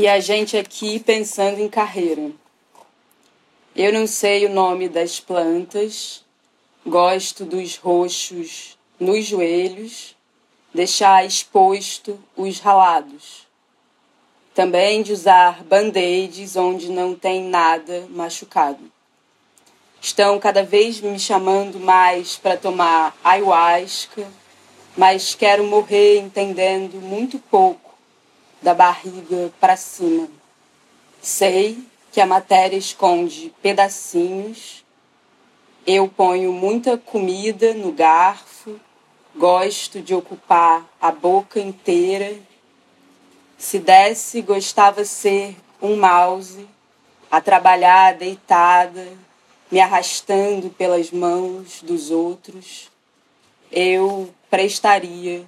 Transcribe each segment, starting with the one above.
E a gente aqui pensando em carreira. Eu não sei o nome das plantas, gosto dos roxos nos joelhos, deixar exposto os ralados. Também de usar band-aids onde não tem nada machucado. Estão cada vez me chamando mais para tomar ayahuasca, mas quero morrer entendendo muito pouco da barriga para cima. Sei que a matéria esconde pedacinhos. Eu ponho muita comida no garfo, gosto de ocupar a boca inteira. Se desse, gostava ser um mouse, a trabalhar deitada, me arrastando pelas mãos dos outros. Eu prestaria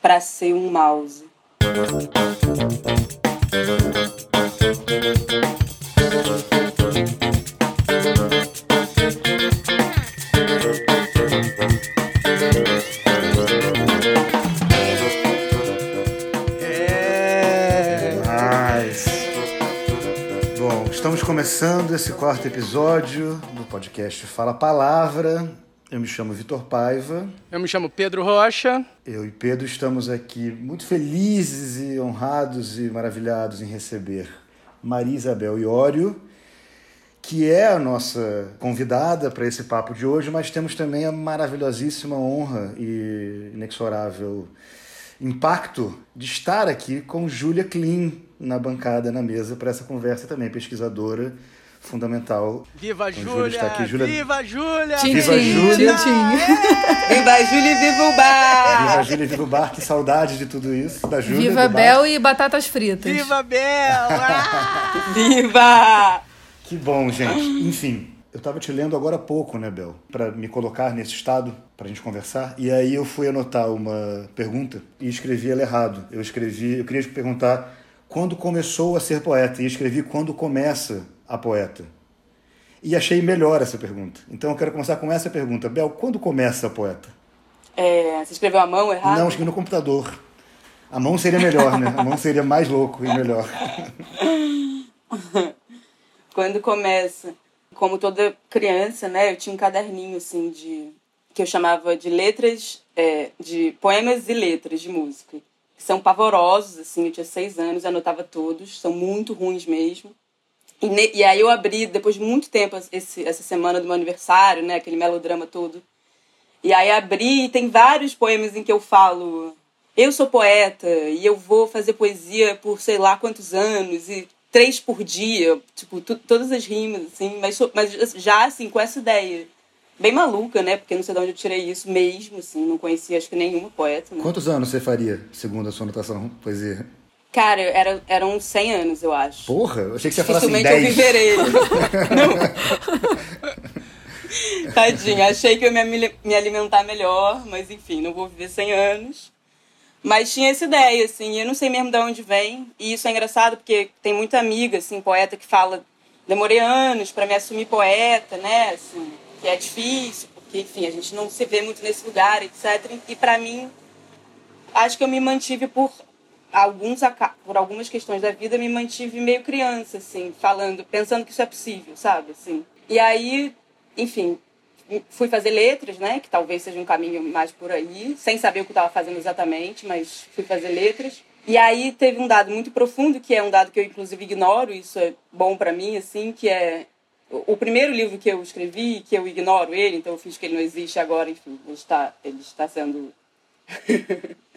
para ser um mouse. Estamos começando esse quarto episódio do podcast Fala Palavra. Eu me chamo Vitor Paiva. Eu me chamo Pedro Rocha. Eu e Pedro estamos aqui muito felizes e honrados e maravilhados em receber Maria Isabel Iório, que é a nossa convidada para esse papo de hoje, mas temos também a maravilhosíssima honra e inexorável impacto de estar aqui com Júlia Klein na bancada, na mesa, para essa conversa também, pesquisadora fundamental. Viva então, Júlia! Está aqui. Júlia! Viva Júlia! Viva Júlia! Viva Júlia e viva o bar! Viva Júlia e viva o bar, que saudade de tudo isso. Da Júlia, viva Bel e batatas fritas. Viva Bel! Ah! viva! Que bom, gente. Enfim, eu estava te lendo agora há pouco, né, Bel? Para me colocar nesse estado, para a gente conversar. E aí eu fui anotar uma pergunta e escrevi ela errado. Eu escrevi, eu queria te perguntar quando começou a ser poeta e escrevi quando começa a poeta? E achei melhor essa pergunta. Então eu quero começar com essa pergunta. Bel, quando começa a poeta? É, você escreveu a mão errado? Não, escrevi no computador. A mão seria melhor, né? A mão seria mais louco e melhor. quando começa, como toda criança, né? Eu tinha um caderninho assim de que eu chamava de letras, é, de poemas e letras de música. Que são pavorosos, assim. Eu tinha seis anos, anotava todos. São muito ruins mesmo. E, e, aí eu abri, depois de muito tempo, esse, essa semana do meu aniversário, né? Aquele melodrama todo. E aí abri e tem vários poemas em que eu falo eu sou poeta e eu vou fazer poesia por sei lá quantos anos e três por dia, tipo, todas as rimas, assim, mas, mas já assim, com essa ideia bem maluca, né? Porque não sei de onde eu tirei isso mesmo, assim, não conhecia acho que nenhuma poeta. Né? Quantos anos você faria, segundo a sua anotação, poesia? Cara, era, eram 100 anos, eu acho. Porra, eu achei que você ia falar assim, 10. eu viverei. não. Tadinha, achei que eu ia me alimentar melhor, mas enfim, não vou viver 100 anos. Mas tinha essa ideia, assim, eu não sei mesmo de onde vem. E isso é engraçado porque tem muita amiga, assim, poeta que fala: demorei anos para me assumir poeta, né? Assim, que é difícil, porque, enfim, a gente não se vê muito nesse lugar, etc. E para mim, acho que eu me mantive por alguns por algumas questões da vida me mantive meio criança assim falando pensando que isso é possível sabe assim. E aí enfim fui fazer letras né que talvez seja um caminho mais por aí sem saber o que estava fazendo exatamente mas fui fazer letras. E aí teve um dado muito profundo que é um dado que eu inclusive ignoro isso é bom para mim assim que é o primeiro livro que eu escrevi que eu ignoro ele então eu fiz que ele não existe agora enfim ele está ele está sendo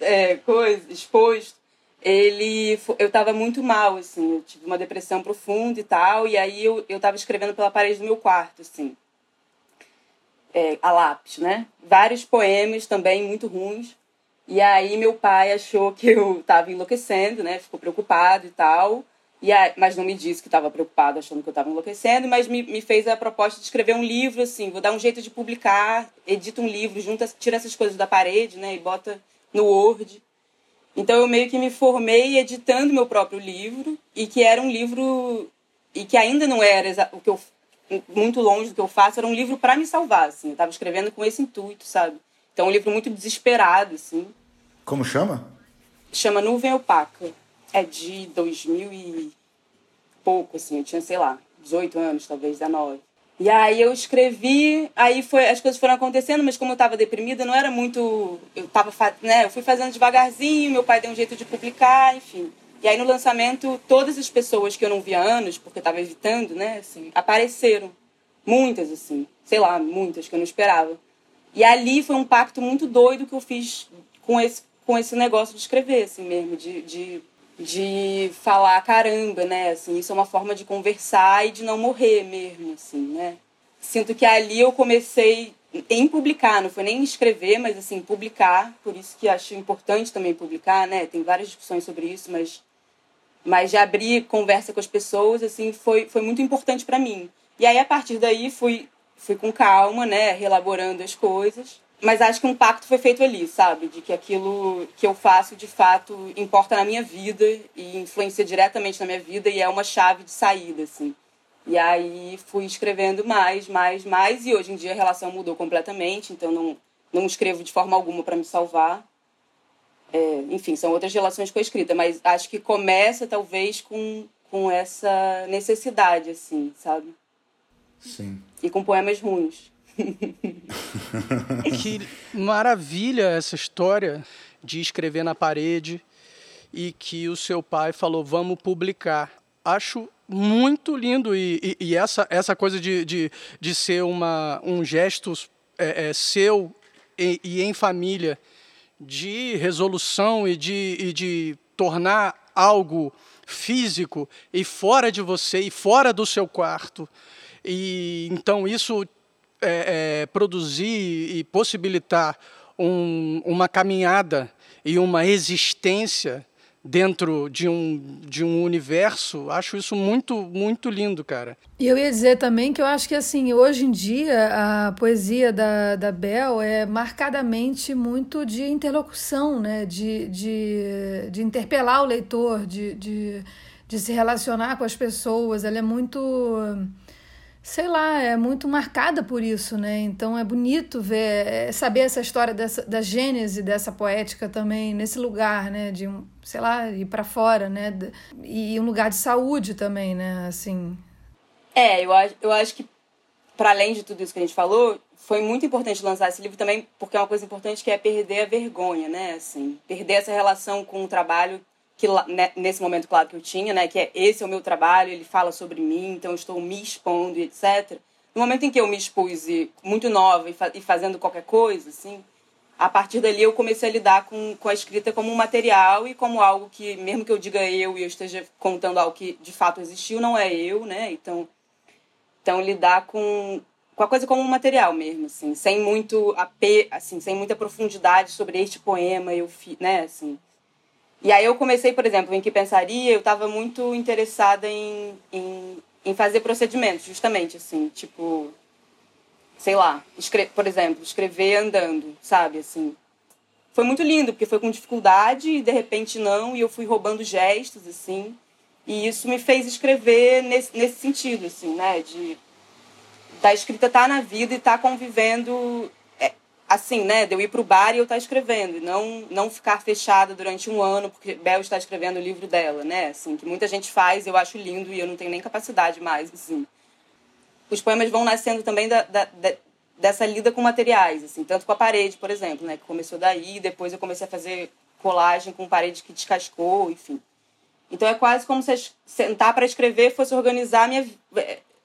é, coisa, exposto, ele eu estava muito mal assim eu tive uma depressão profunda e tal e aí eu eu escrevendo pela parede do meu quarto assim. É, a lápis né? Vários poemas também muito ruins. E aí meu pai achou que eu estava enlouquecendo né? Ficou preocupado e tal e aí, mas não me disse que estava preocupado achando que eu estava enlouquecendo mas me, me fez a proposta de escrever um livro assim vou dar um jeito de publicar edita um livro junta tira essas coisas da parede né e bota no Word. Então eu meio que me formei editando meu próprio livro e que era um livro e que ainda não era o que eu muito longe do que eu faço, era um livro para me salvar, assim. Eu estava escrevendo com esse intuito, sabe? Então um livro muito desesperado, assim. Como chama? Chama Nuvem Opaca. É de 2000 e pouco, assim, eu tinha, sei lá, 18 anos, talvez 19. E aí eu escrevi, aí foi, as coisas foram acontecendo, mas como eu estava deprimida, não era muito, eu tava, né, eu fui fazendo devagarzinho, meu pai deu um jeito de publicar, enfim. E aí no lançamento, todas as pessoas que eu não via há anos, porque eu estava evitando, né, assim, apareceram. Muitas, assim, sei lá, muitas que eu não esperava. E ali foi um pacto muito doido que eu fiz com esse, com esse negócio de escrever, assim mesmo, de, de, de falar caramba, né? Assim, isso é uma forma de conversar e de não morrer mesmo, assim, né? Sinto que ali eu comecei em publicar, não foi nem escrever, mas assim, publicar, por isso que acho importante também publicar, né? Tem várias discussões sobre isso, mas mas de abrir conversa com as pessoas, assim, foi foi muito importante para mim. E aí a partir daí fui fui com calma, né, relaborando as coisas mas acho que um pacto foi feito ali, sabe? De que aquilo que eu faço de fato importa na minha vida e influencia diretamente na minha vida e é uma chave de saída, assim. E aí fui escrevendo mais, mais, mais e hoje em dia a relação mudou completamente, então não, não escrevo de forma alguma para me salvar. É, enfim, são outras relações com a escrita, mas acho que começa talvez com, com essa necessidade, assim, sabe? Sim. E com poemas ruins. que maravilha essa história de escrever na parede e que o seu pai falou, vamos publicar. Acho muito lindo e, e, e essa, essa coisa de, de, de ser uma, um gesto é, é, seu e, e, em família de resolução e de, e de tornar algo físico e fora de você e fora do seu quarto. E então isso é, é, produzir e possibilitar um, uma caminhada e uma existência dentro de um, de um universo, acho isso muito, muito lindo, cara. E eu ia dizer também que eu acho que, assim, hoje em dia a poesia da, da Bel é marcadamente muito de interlocução, né? De, de, de interpelar o leitor, de, de, de se relacionar com as pessoas. Ela é muito sei lá, é muito marcada por isso, né? Então é bonito ver, é, saber essa história dessa, da gênese dessa poética também nesse lugar, né? De, sei lá, ir para fora, né? E um lugar de saúde também, né? Assim. É, eu acho, eu acho que para além de tudo isso que a gente falou, foi muito importante lançar esse livro também porque é uma coisa importante que é perder a vergonha, né? Assim, perder essa relação com o trabalho que né, nesse momento, claro, que eu tinha, né, que é esse é o meu trabalho, ele fala sobre mim, então eu estou me expondo e etc. No momento em que eu me expus e, muito nova e, fa e, fazendo qualquer coisa, assim, a partir dali eu comecei a lidar com, com a escrita como um material e como algo que, mesmo que eu diga eu e eu esteja contando algo que de fato existiu, não é eu, né? Então, então lidar com, com a coisa como um material mesmo, assim, sem muito AP, assim, sem muita profundidade sobre este poema, eu né, assim. E aí eu comecei, por exemplo, em que pensaria, eu estava muito interessada em, em, em, fazer procedimentos, justamente, assim, tipo, sei lá, por exemplo, escrever andando, sabe, assim. Foi muito lindo, porque foi com dificuldade e de repente não, e eu fui roubando gestos, assim, e isso me fez escrever nesse, nesse sentido, assim, né, de da escrita estar tá na vida e estar tá convivendo assim, né, de eu ir para o bar e eu estar tá escrevendo, e não, não ficar fechada durante um ano porque Bel está escrevendo o livro dela, né, assim, que muita gente faz, eu acho lindo e eu não tenho nem capacidade mais, assim. Os poemas vão nascendo também da, da, da dessa lida com materiais, assim, tanto com a parede, por exemplo, né, que começou daí, depois eu comecei a fazer colagem com parede que descascou, enfim. Então é quase como se sentar para escrever fosse organizar minha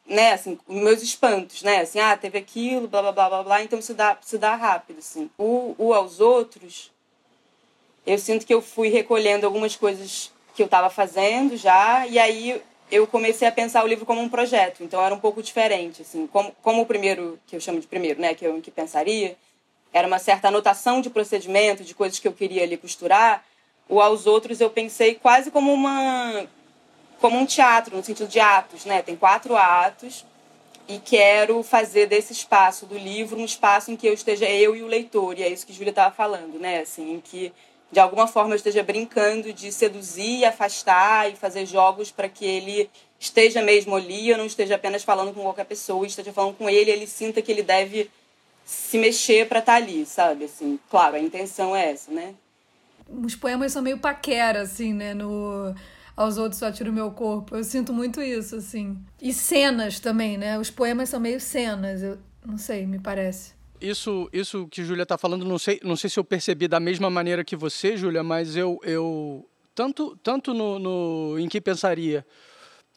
né, assim, meus espantos, né, assim, ah, teve aquilo, blá, blá, blá, blá, blá, então se dá, se dá rápido, assim. O, o aos outros, eu sinto que eu fui recolhendo algumas coisas que eu estava fazendo já, e aí eu comecei a pensar o livro como um projeto, então era um pouco diferente, assim, como, como o primeiro, que eu chamo de primeiro, né, que eu que pensaria, era uma certa anotação de procedimento, de coisas que eu queria ali costurar, o aos outros eu pensei quase como uma como um teatro, no sentido de atos, né? Tem quatro atos e quero fazer desse espaço do livro um espaço em que eu esteja eu e o leitor, e é isso que Júlia estava falando, né? Assim, em que de alguma forma eu esteja brincando de seduzir, afastar e fazer jogos para que ele esteja mesmo ali, eu não esteja apenas falando com qualquer pessoa, esteja falando com ele, ele sinta que ele deve se mexer para estar tá ali, sabe? Assim, claro, a intenção é essa, né? os poemas são meio paquera, assim, né? No aos outros só tiro o meu corpo. Eu sinto muito isso, assim. E cenas também, né? Os poemas são meio cenas, eu não sei, me parece. Isso, isso que Júlia está falando, não sei, não sei se eu percebi da mesma maneira que você, Júlia, mas eu, eu tanto, tanto no, no Em Que Pensaria,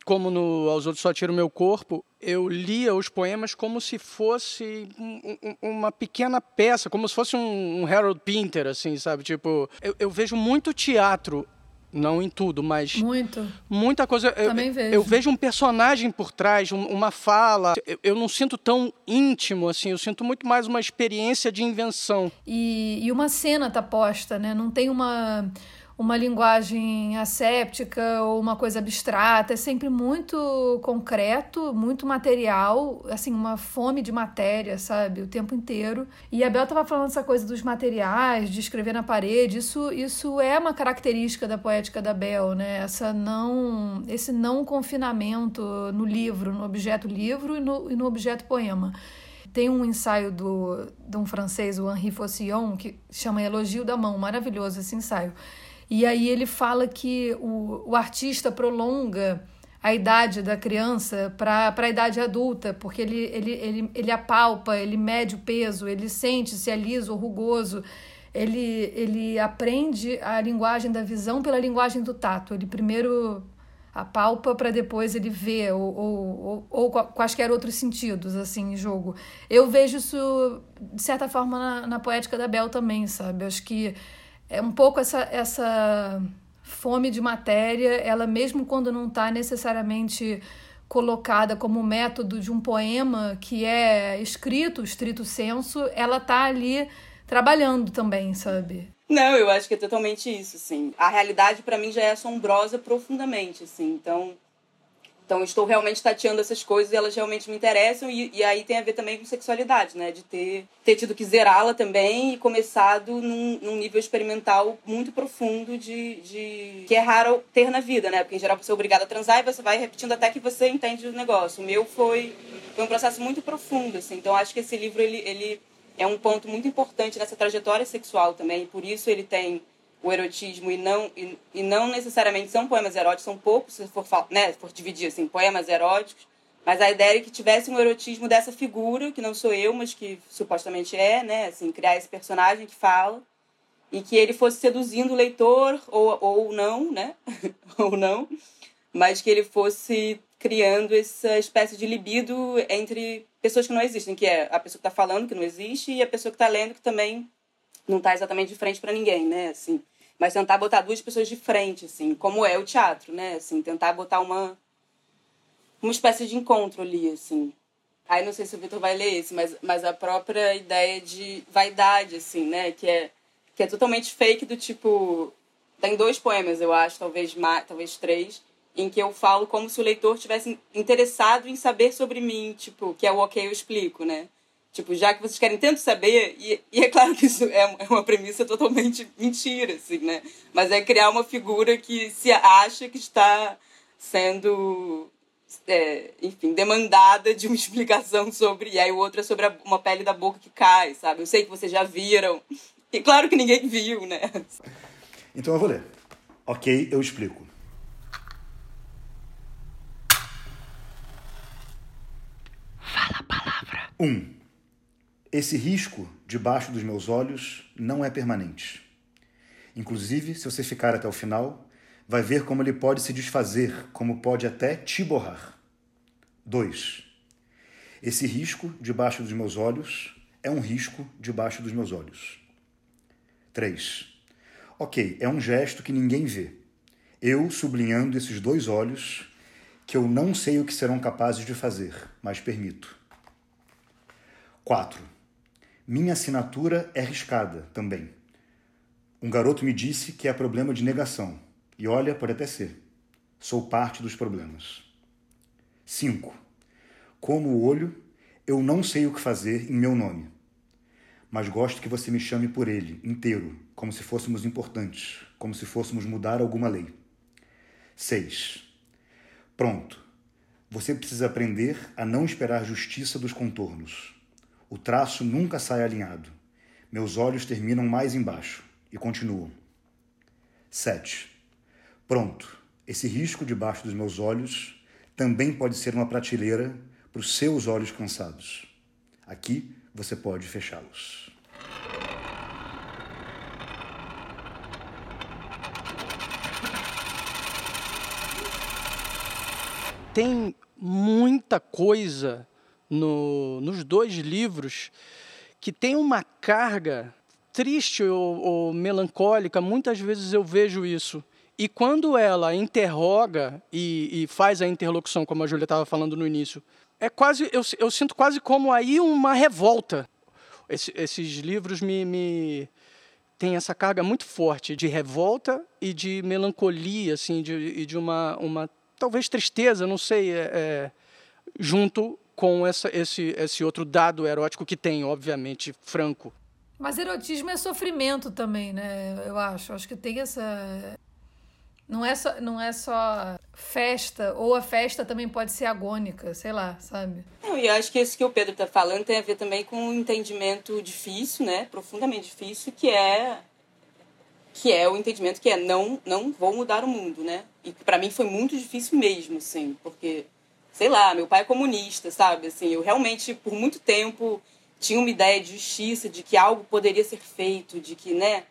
como no Aos Outros Só Tiro Meu Corpo, eu lia os poemas como se fosse um, um, uma pequena peça, como se fosse um, um Harold Pinter, assim, sabe? Tipo, eu, eu vejo muito teatro não em tudo, mas. Muito. Muita coisa. Eu, Também vejo. Eu vejo um personagem por trás, uma fala. Eu, eu, não sinto tão íntimo, assim. Eu sinto muito mais uma experiência de invenção. E, e uma cena tá posta, né? Não tem uma uma linguagem asséptica ou uma coisa abstrata, é sempre muito concreto, muito material, assim, uma fome de matéria, sabe, o tempo inteiro. E a Bel estava falando essa coisa dos materiais, de escrever na parede, isso, isso é uma característica da poética da Bel, né? Essa não, esse não confinamento no livro, no objeto livro e no, e no objeto poema. Tem um ensaio do, de um francês, o Henri Faucillon, que chama Elogio da Mão, maravilhoso esse ensaio e aí ele fala que o, o artista prolonga a idade da criança para a idade adulta, porque ele, ele, ele, ele apalpa, ele mede o peso, ele sente se é liso ou rugoso, ele, ele aprende a linguagem da visão pela linguagem do tato. Ele primeiro apalpa para depois ele ver, ou, ou, ou, ou, quaisquer outros sentidos, assim, em jogo. Eu vejo isso, de certa forma, na, na poética da Bel também, sabe? Acho que é um pouco essa, essa fome de matéria, ela mesmo quando não está necessariamente colocada como método de um poema que é escrito, estrito senso, ela está ali trabalhando também, sabe? Não, eu acho que é totalmente isso, sim. A realidade para mim já é assombrosa profundamente, assim. Então, então, estou realmente tateando essas coisas e elas realmente me interessam. E, e aí tem a ver também com sexualidade, né? De ter, ter tido que zerá-la também e começado num, num, nível experimental muito profundo de, de. que é raro ter na vida, né? Porque em geral você é obrigado a transar e você vai repetindo até que você entende o negócio. O meu foi, foi um processo muito profundo, assim. Então, acho que esse livro ele, ele é um ponto muito importante nessa trajetória sexual também. E por isso ele tem o erotismo e não, e, e, não necessariamente são poemas eróticos, são poucos, se for, né, for dividir assim, poemas eróticos, mas a ideia é que tivesse um erotismo dessa figura, que não sou eu, mas que supostamente é, né, assim, criar esse personagem que fala, e que ele fosse seduzindo o leitor, ou, ou não, né, ou não, mas que ele fosse criando essa espécie de libido entre pessoas que não existem, que é a pessoa que está falando que não existe e a pessoa que está lendo que também não está exatamente de frente para ninguém, né, assim mas tentar botar duas pessoas de frente, assim, como é o teatro, né? Assim, tentar botar uma uma espécie de encontro ali, assim. Aí não sei se o Vitor vai ler esse, mas, mas a própria ideia de vaidade, assim, né? Que é, que é totalmente fake do tipo. Tem dois poemas, eu acho, talvez mais, talvez três, em que eu falo como se o leitor tivesse interessado em saber sobre mim, tipo, que é o ok, eu explico, né? Tipo, já que vocês querem tanto saber, e, e é claro que isso é, é uma premissa totalmente mentira, assim, né? Mas é criar uma figura que se acha que está sendo, é, enfim, demandada de uma explicação sobre. E aí o outro é sobre a, uma pele da boca que cai, sabe? Eu sei que vocês já viram. E claro que ninguém viu, né? Então eu vou ler. Ok, eu explico. Fala a palavra. Um. Esse risco debaixo dos meus olhos não é permanente. Inclusive, se você ficar até o final, vai ver como ele pode se desfazer, como pode até te borrar. 2. Esse risco debaixo dos meus olhos é um risco debaixo dos meus olhos. 3. Ok, é um gesto que ninguém vê. Eu sublinhando esses dois olhos que eu não sei o que serão capazes de fazer, mas permito. 4. Minha assinatura é riscada também. Um garoto me disse que é problema de negação. E olha, pode até ser. Sou parte dos problemas. 5. Como o olho, eu não sei o que fazer em meu nome. Mas gosto que você me chame por ele, inteiro, como se fôssemos importantes, como se fôssemos mudar alguma lei. 6. Pronto. Você precisa aprender a não esperar justiça dos contornos o traço nunca sai alinhado. Meus olhos terminam mais embaixo e continuam. 7. Pronto, esse risco debaixo dos meus olhos também pode ser uma prateleira para os seus olhos cansados. Aqui você pode fechá-los. Tem muita coisa no, nos dois livros que tem uma carga triste ou, ou melancólica. Muitas vezes eu vejo isso. E quando ela interroga e, e, faz a interlocução, como a Júlia estava falando no início, é quase eu, eu, sinto quase como aí uma revolta. Esse, esses livros me, me têm essa carga muito forte de revolta e de melancolia, assim, de, e de uma, uma talvez tristeza, não sei, é, é, junto com essa, esse, esse outro dado erótico que tem, obviamente, franco. Mas erotismo é sofrimento também, né? Eu acho. Acho que tem essa. Não é, só, não é só festa, ou a festa também pode ser agônica, sei lá, sabe? Não, e acho que isso que o Pedro está falando tem a ver também com um entendimento difícil, né? Profundamente difícil, que é que é o entendimento que é não não vou mudar o mundo, né? E para mim foi muito difícil mesmo, assim, porque sei lá, meu pai é comunista, sabe? Assim, eu realmente por muito tempo tinha uma ideia de justiça, de que algo poderia ser feito, de que, né?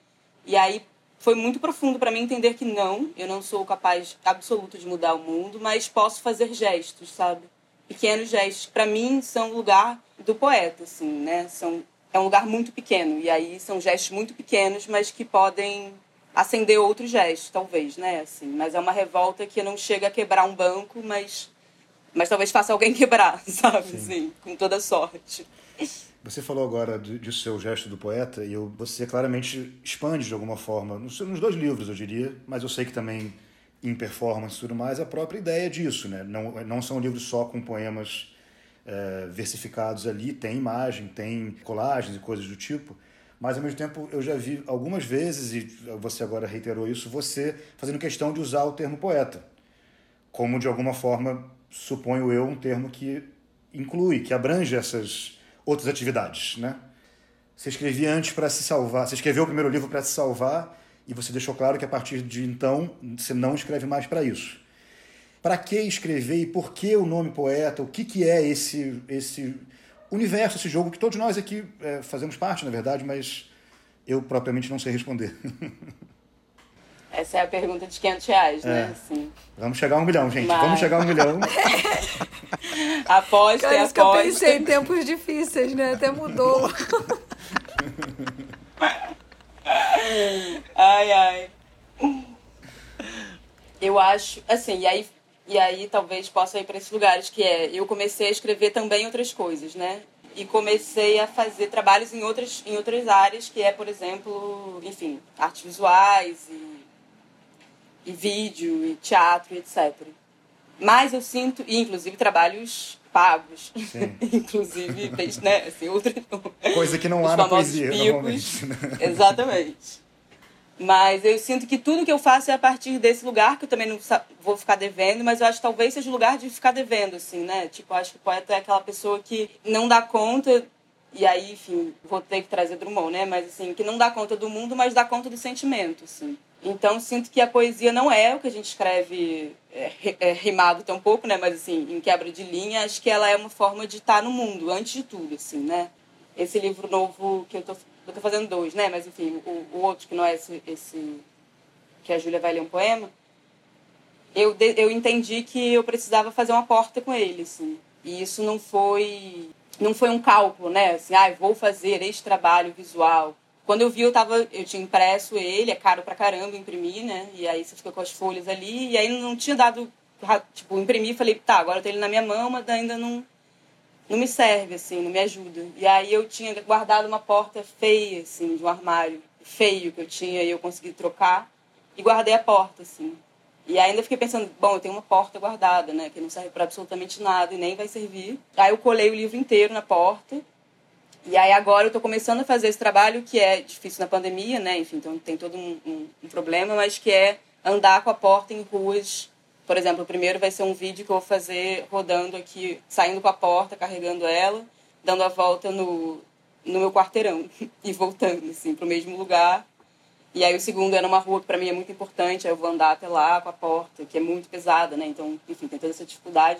E aí foi muito profundo para mim entender que não, eu não sou capaz absoluto de mudar o mundo, mas posso fazer gestos, sabe? Pequenos gestos, para mim são lugar do poeta, assim, né? São é um lugar muito pequeno e aí são gestos muito pequenos, mas que podem acender outros gestos, talvez, né? Assim, mas é uma revolta que não chega a quebrar um banco, mas mas talvez faça alguém quebrar, sabe? Sim. Assim, com toda sorte. Você falou agora do, do seu gesto do poeta e eu, você claramente expande de alguma forma, nos, nos dois livros eu diria, mas eu sei que também em performance e tudo mais, a própria ideia disso, né? Não, não são livros só com poemas é, versificados ali, tem imagem, tem colagens e coisas do tipo, mas ao mesmo tempo eu já vi algumas vezes, e você agora reiterou isso, você fazendo questão de usar o termo poeta, como de alguma forma, suponho eu, um termo que inclui, que abrange essas outras atividades, né? Você escrevia antes para se salvar, você escreveu o primeiro livro para se salvar e você deixou claro que a partir de então você não escreve mais para isso. Para que escrever e por que o nome poeta? O que, que é esse, esse universo, esse jogo que todos nós aqui é, fazemos parte, na verdade, mas eu propriamente não sei responder. Essa é a pergunta de 500 reais, né? é. né? Assim. Vamos chegar a um milhão, gente. Mas... Vamos chegar a um milhão. aposta, é aposta. que eu pensei em tempos difíceis, né? Até mudou. ai, ai. Eu acho, assim, e aí, e aí talvez possa ir para esses lugares, que é, eu comecei a escrever também outras coisas, né? E comecei a fazer trabalhos em outras, em outras áreas, que é, por exemplo, enfim, artes visuais e e vídeo, e teatro, etc. Mas eu sinto, e inclusive trabalhos pagos, inclusive, né, assim, outra, coisa que não há na poesia, picos, né? Exatamente. Mas eu sinto que tudo que eu faço é a partir desse lugar, que eu também não vou ficar devendo, mas eu acho que talvez seja o lugar de ficar devendo, assim, né? Tipo, acho que o poeta é aquela pessoa que não dá conta, e aí, enfim, vou ter que trazer Drummond, né? Mas, assim, que não dá conta do mundo, mas dá conta do sentimento, assim. Então, sinto que a poesia não é o que a gente escreve é, é, rimado um pouco, né? Mas, assim, em quebra de linha, acho que ela é uma forma de estar no mundo, antes de tudo, assim, né? Esse livro novo que eu tô, eu tô fazendo dois, né? Mas, enfim, o, o outro que não é esse, esse que a Júlia vai ler um poema, eu, eu entendi que eu precisava fazer uma porta com ele, assim. E isso não foi não foi um cálculo, né? Assim, ah, vou fazer este trabalho visual quando eu vi, eu tava, eu tinha impresso ele, é caro pra caramba imprimir, né? E aí você fica com as folhas ali, e aí não tinha dado, tipo, imprimi, falei, tá, agora eu tenho ele na minha mão, mas ainda não não me serve assim, não me ajuda. E aí eu tinha guardado uma porta feia assim, de um armário feio que eu tinha e eu consegui trocar e guardei a porta assim. E ainda fiquei pensando, bom, eu tenho uma porta guardada, né, que não serve para absolutamente nada e nem vai servir. Aí eu colei o livro inteiro na porta e aí agora eu estou começando a fazer esse trabalho que é difícil na pandemia, né? Enfim, então tem todo um, um, um, problema, mas que é andar com a porta em ruas. Por exemplo, o primeiro vai ser um vídeo que eu vou fazer rodando aqui, saindo com a porta, carregando ela, dando a volta no, no meu quarteirão e voltando, assim, para o mesmo lugar. E aí o segundo é numa rua que para mim é muito importante, aí eu vou andar até lá com a porta, que é muito pesada, né? Então, enfim, tem toda essa dificuldade.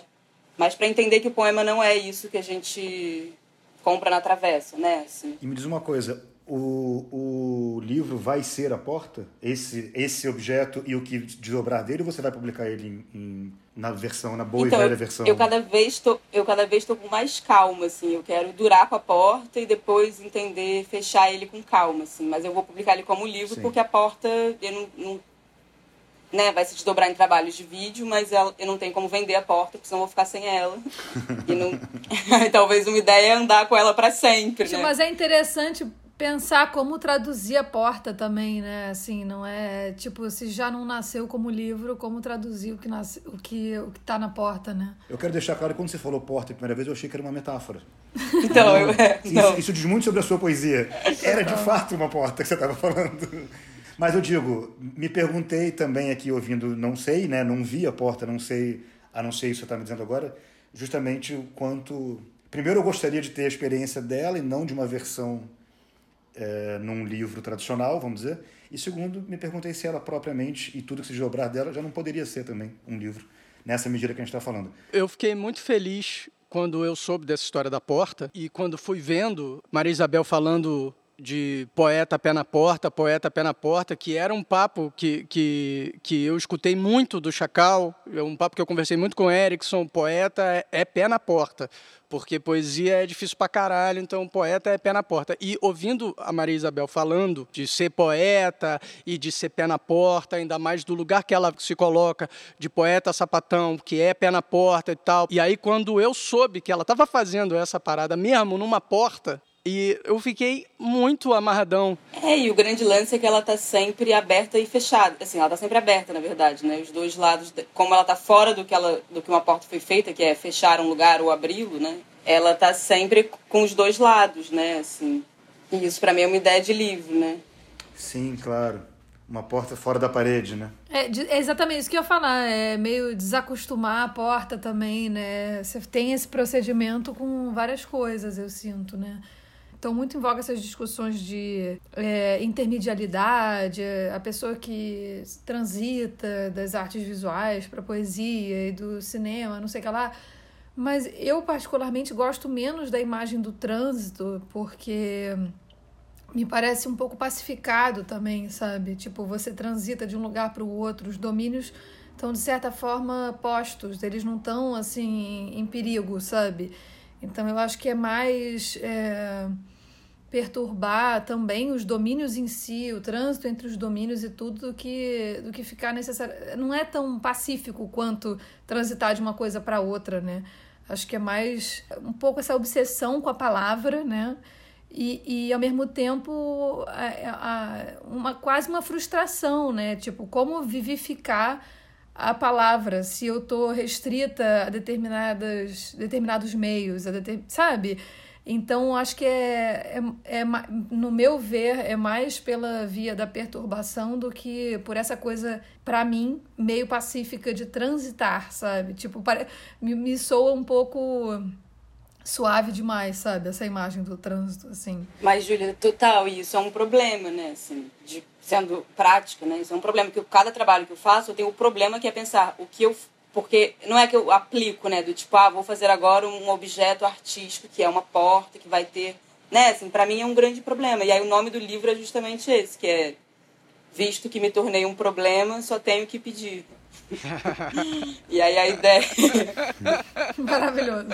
Mas para entender que o poema não é isso que a gente compra na travessa, né? Assim. E me diz uma coisa, o, o livro vai ser a porta? Esse, esse objeto e o que desdobrar dele, ou você vai publicar ele em, em, na versão, na boa então, e velha versão? Eu cada vez tô, eu cada vez estou com mais calma, assim. Eu quero durar com a porta e depois entender, fechar ele com calma, assim. Mas eu vou publicar ele como livro Sim. porque a porta eu não, não né, vai se desdobrar em trabalhos de vídeo, mas ela, eu não tenho como vender a porta, porque senão eu vou ficar sem ela. e não... talvez uma ideia é andar com ela para sempre, né? Mas é interessante pensar como traduzir a porta também, né? Assim, não é tipo se já não nasceu como livro, como traduzir o que nasce, o que o que tá na porta, né? Eu quero deixar claro que quando você falou porta a primeira vez, eu achei que era uma metáfora. então, não, eu, é, isso, isso, diz muito sobre a sua poesia. Era de fato uma porta que você estava falando. Mas eu digo, me perguntei também aqui ouvindo, não sei, né? Não vi a porta, não sei, a não ser isso que você está me dizendo agora, justamente o quanto Primeiro, eu gostaria de ter a experiência dela e não de uma versão é, num livro tradicional, vamos dizer. E segundo, me perguntei se ela propriamente e tudo que se desdobrar dela já não poderia ser também um livro, nessa medida que a gente está falando. Eu fiquei muito feliz quando eu soube dessa história da porta e quando fui vendo Maria Isabel falando de poeta pé na porta, poeta pé na porta, que era um papo que, que, que eu escutei muito do Chacal, é um papo que eu conversei muito com o Erickson, poeta é, é, pé na porta, porque poesia é difícil pra caralho, então poeta é pé na porta. E ouvindo a Maria Isabel falando de ser poeta e de ser pé na porta, ainda mais do lugar que ela se coloca, de poeta sapatão, que é pé na porta e tal. E aí quando eu soube que ela estava fazendo essa parada mesmo numa porta, e eu fiquei muito amarradão. É, e o grande lance é que ela tá sempre aberta e fechada. Assim, ela tá sempre aberta, na verdade, né? Os dois lados, como ela tá fora do que, ela, do que uma porta foi feita, que é fechar um lugar ou abri-lo, né? Ela tá sempre com os dois lados, né? Assim. E isso para mim é uma ideia de livro, né? Sim, claro. Uma porta fora da parede, né? É, é, exatamente isso que eu ia falar. É meio desacostumar a porta também, né? Você tem esse procedimento com várias coisas, eu sinto, né? Estão muito em voga essas discussões de é, intermedialidade, a pessoa que transita das artes visuais para poesia e do cinema, não sei o que lá. Mas eu, particularmente, gosto menos da imagem do trânsito, porque me parece um pouco pacificado também, sabe? Tipo, você transita de um lugar para o outro, os domínios estão, de certa forma, postos, eles não estão, assim, em perigo, sabe? Então, eu acho que é mais. É perturbar também os domínios em si, o trânsito entre os domínios e tudo do que, do que ficar necessário. Não é tão pacífico quanto transitar de uma coisa para outra, né? Acho que é mais um pouco essa obsessão com a palavra, né? E, e ao mesmo tempo a, a, uma, quase uma frustração, né? Tipo, como vivificar a palavra se eu estou restrita a determinadas, determinados meios, a deter, sabe? Então, acho que é, é, é, no meu ver, é mais pela via da perturbação do que por essa coisa, para mim, meio pacífica de transitar, sabe? Tipo, pare... me, me soa um pouco suave demais, sabe? Essa imagem do trânsito, assim. Mas, Júlia, total, isso é um problema, né? Assim, de, sendo prática, né? Isso é um problema, que cada trabalho que eu faço, eu tenho o problema que é pensar o que eu porque não é que eu aplico, né, do tipo, ah, vou fazer agora um objeto artístico que é uma porta que vai ter, né, assim, para mim é um grande problema. E aí o nome do livro é justamente esse, que é visto que me tornei um problema, só tenho que pedir. e aí a ideia Maravilhoso.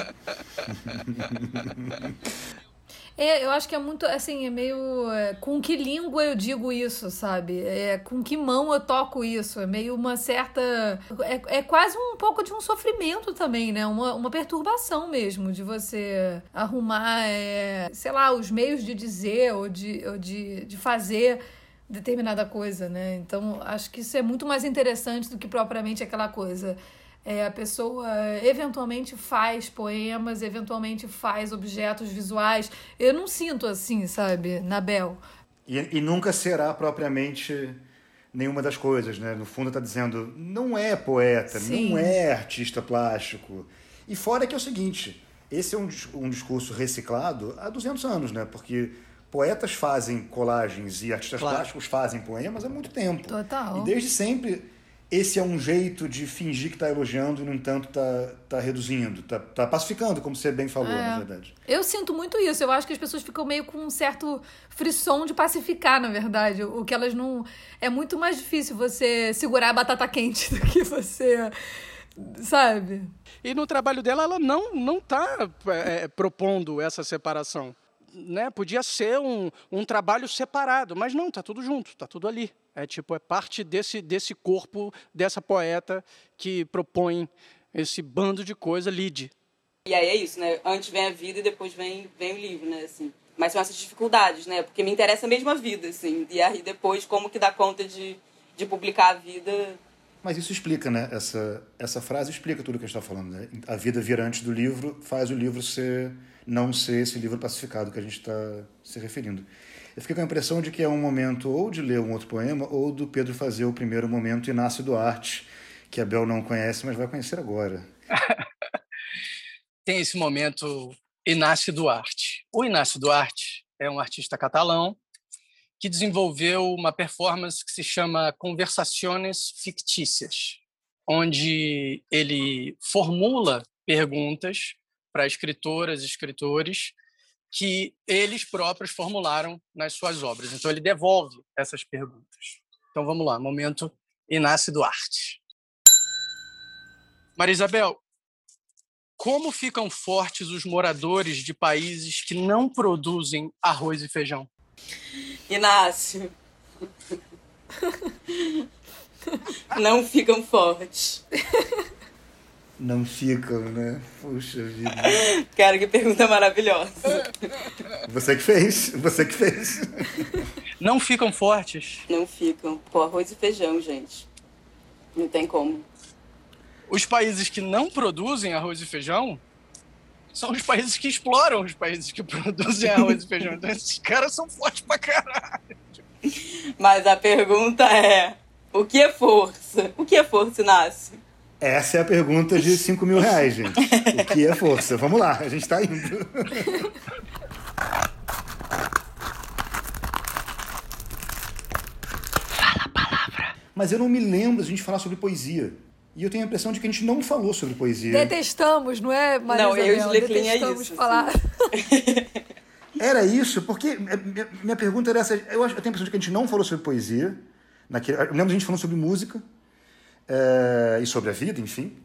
É, eu acho que é muito, assim, é meio. É, com que língua eu digo isso, sabe? É, com que mão eu toco isso? É meio uma certa. É, é quase um pouco de um sofrimento também, né? Uma, uma perturbação mesmo, de você arrumar, é, sei lá, os meios de dizer ou de, ou de, de fazer determinada coisa, né? Então, acho que isso é muito mais interessante do que propriamente aquela coisa é, a pessoa eventualmente faz poemas, eventualmente faz objetos visuais. Eu não sinto assim, sabe, na Bel. E, e nunca será propriamente nenhuma das coisas, né? No fundo está dizendo, não é poeta, Sim. não é artista plástico. E fora que é o seguinte, esse é um, um discurso reciclado há 200 anos, né? Porque poetas fazem colagens e artistas Claro. plásticos fazem poemas há muito tempo. Total. E desde sempre esse é um jeito de fingir que está elogiando e, no entanto, está tá reduzindo, está tá pacificando, como você bem falou, É. na verdade. Eu sinto muito isso. Eu acho que as pessoas ficam meio com um certo frisson de pacificar, na verdade. O que elas não. É muito mais difícil você segurar a batata quente do que você. Sabe? E no trabalho dela, ela não não está propondo essa separação. Né? Podia ser um, um trabalho separado, mas não, tá tudo junto, tá tudo ali. É tipo, é parte desse, desse corpo, dessa poeta que propõe esse bando de coisa, lide. E aí é isso, né? Antes vem a vida e depois vem, vem o livro, né? Assim. Mas são essas dificuldades, né? Porque me interessa mesmo a vida, assim. E aí depois como que dá conta de, de publicar a vida. Mas isso explica, né? Essa, essa frase explica tudo o que a gente está falando. Né? A vida vir antes do livro faz o livro ser não ser esse livro pacificado que a gente está se referindo. Eu fiquei com a impressão de que é um momento ou de ler um outro poema ou do Pedro fazer o primeiro momento Inácio Duarte, que a Bel não conhece, mas vai conhecer agora. Tem esse momento Inácio Duarte. O Inácio Duarte é um artista catalão que desenvolveu uma performance que se chama Conversações Fictícias, onde ele formula perguntas para escritoras e escritores que eles próprios formularam nas suas obras. Então ele devolve essas perguntas. Então vamos lá, momento Inácio Duarte. Maria Isabel, como ficam fortes os moradores de países que não produzem arroz e feijão? Inácio. Não ficam fortes. Não ficam, né? Puxa vida. Cara, que pergunta maravilhosa. Você que fez, você que fez. Não ficam fortes. Não ficam. Pô, arroz e feijão, gente. Não tem como. Os países que não produzem arroz e feijão são os países que exploram os países que produzem arroz e feijão. Então esses caras são fortes pra caralho. Mas a pergunta é: o que é força? O que é força, Inácio? Essa é a pergunta de 5 mil reais, gente. O que é força? Vamos lá, a gente está indo. Fala a palavra. Mas eu não me lembro de a gente falar sobre poesia. E eu tenho a impressão de que a gente não falou sobre poesia. Detestamos, não é, Maria Não, eu e? Leclerc é Detestamos isso, falar. Era isso, porque minha, minha pergunta era essa. Eu, acho, eu tenho a impressão de que a gente não falou sobre poesia. Naquele, eu lembro de a gente falando sobre música é, e sobre a vida, enfim.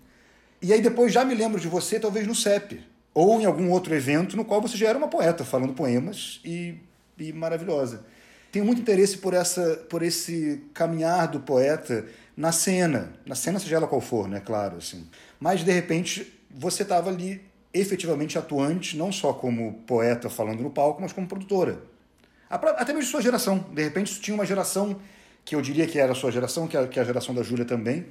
E aí depois já me lembro de você, talvez no CEP. Ou em algum outro evento no qual você já era uma poeta, falando poemas e, e maravilhosa. Tenho muito interesse por, essa, por esse caminhar do poeta na cena. Na cena, seja ela qual for, né? Claro, assim. Mas, de repente, você estava ali efetivamente atuante, não só como poeta falando no palco, mas como produtora. Até mesmo sua geração. De repente, tinha uma geração que eu diria que era a sua geração, que é, é a geração da Júlia também,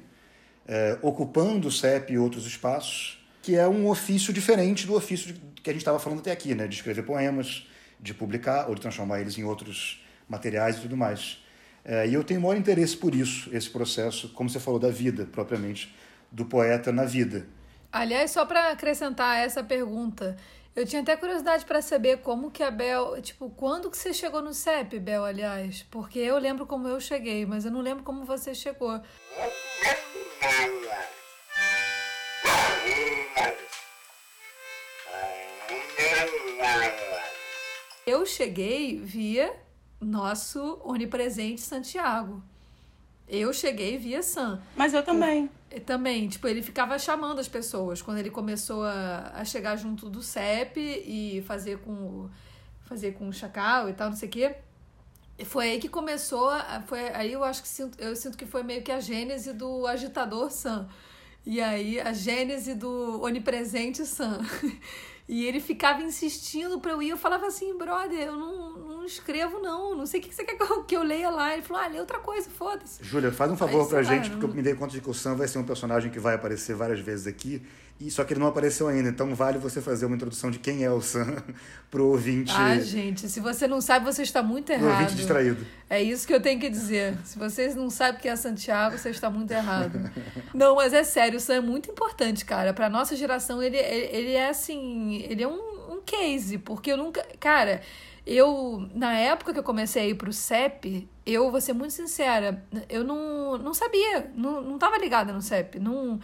é, ocupando o CEP e outros espaços, que é um ofício diferente do ofício que a gente estava falando até aqui, né? de escrever poemas, de publicar ou de transformar eles em outros materiais e tudo mais. É, e eu tenho maior interesse por isso, esse processo, como você falou, da vida, propriamente, do poeta na vida. Aliás, só para acrescentar essa pergunta, eu tinha até curiosidade para saber como que a Bel, tipo, quando que você chegou no CEP, Bel, aliás? Porque eu lembro como eu cheguei, mas eu não lembro como você chegou. Eu cheguei via nosso onipresente Santiago. Eu cheguei via Sam. Mas eu também. E também, tipo, ele ficava chamando as pessoas quando ele começou a, a chegar junto do CEP e fazer com o, fazer com o Chacal e tal, não sei o quê. Foi aí que começou, foi aí eu acho que sinto, eu sinto que foi meio que a gênese do agitador Sam. E aí a gênese do onipresente Sam. E ele ficava insistindo pra eu ir. Eu falava assim, brother, eu não, não escrevo, não. Não sei o que você quer que eu, leia lá. Ele falou, ah, lê outra coisa, foda-se. Júlia, faz um favor Aí, pra gente, não- porque eu me dei conta de que o Sam vai ser um personagem que vai aparecer várias vezes aqui. E só que ele não apareceu ainda, então vale você fazer uma introdução de quem é o Sam pro ouvinte, Ah, gente, se você não sabe, você está muito pro errado. ouvinte distraído. É isso que eu tenho que dizer. Se vocês não sabem o que é Santiago, você está muito errado. Não, mas é sério, o Sam é muito importante, cara. Pra nossa geração, ele, ele, ele é assim. Ele é um, um case, porque eu nunca. Cara, eu, na época que eu comecei a ir pro CEP, eu vou ser muito sincera, eu não, não sabia, não, não tava ligada no CEP. Não,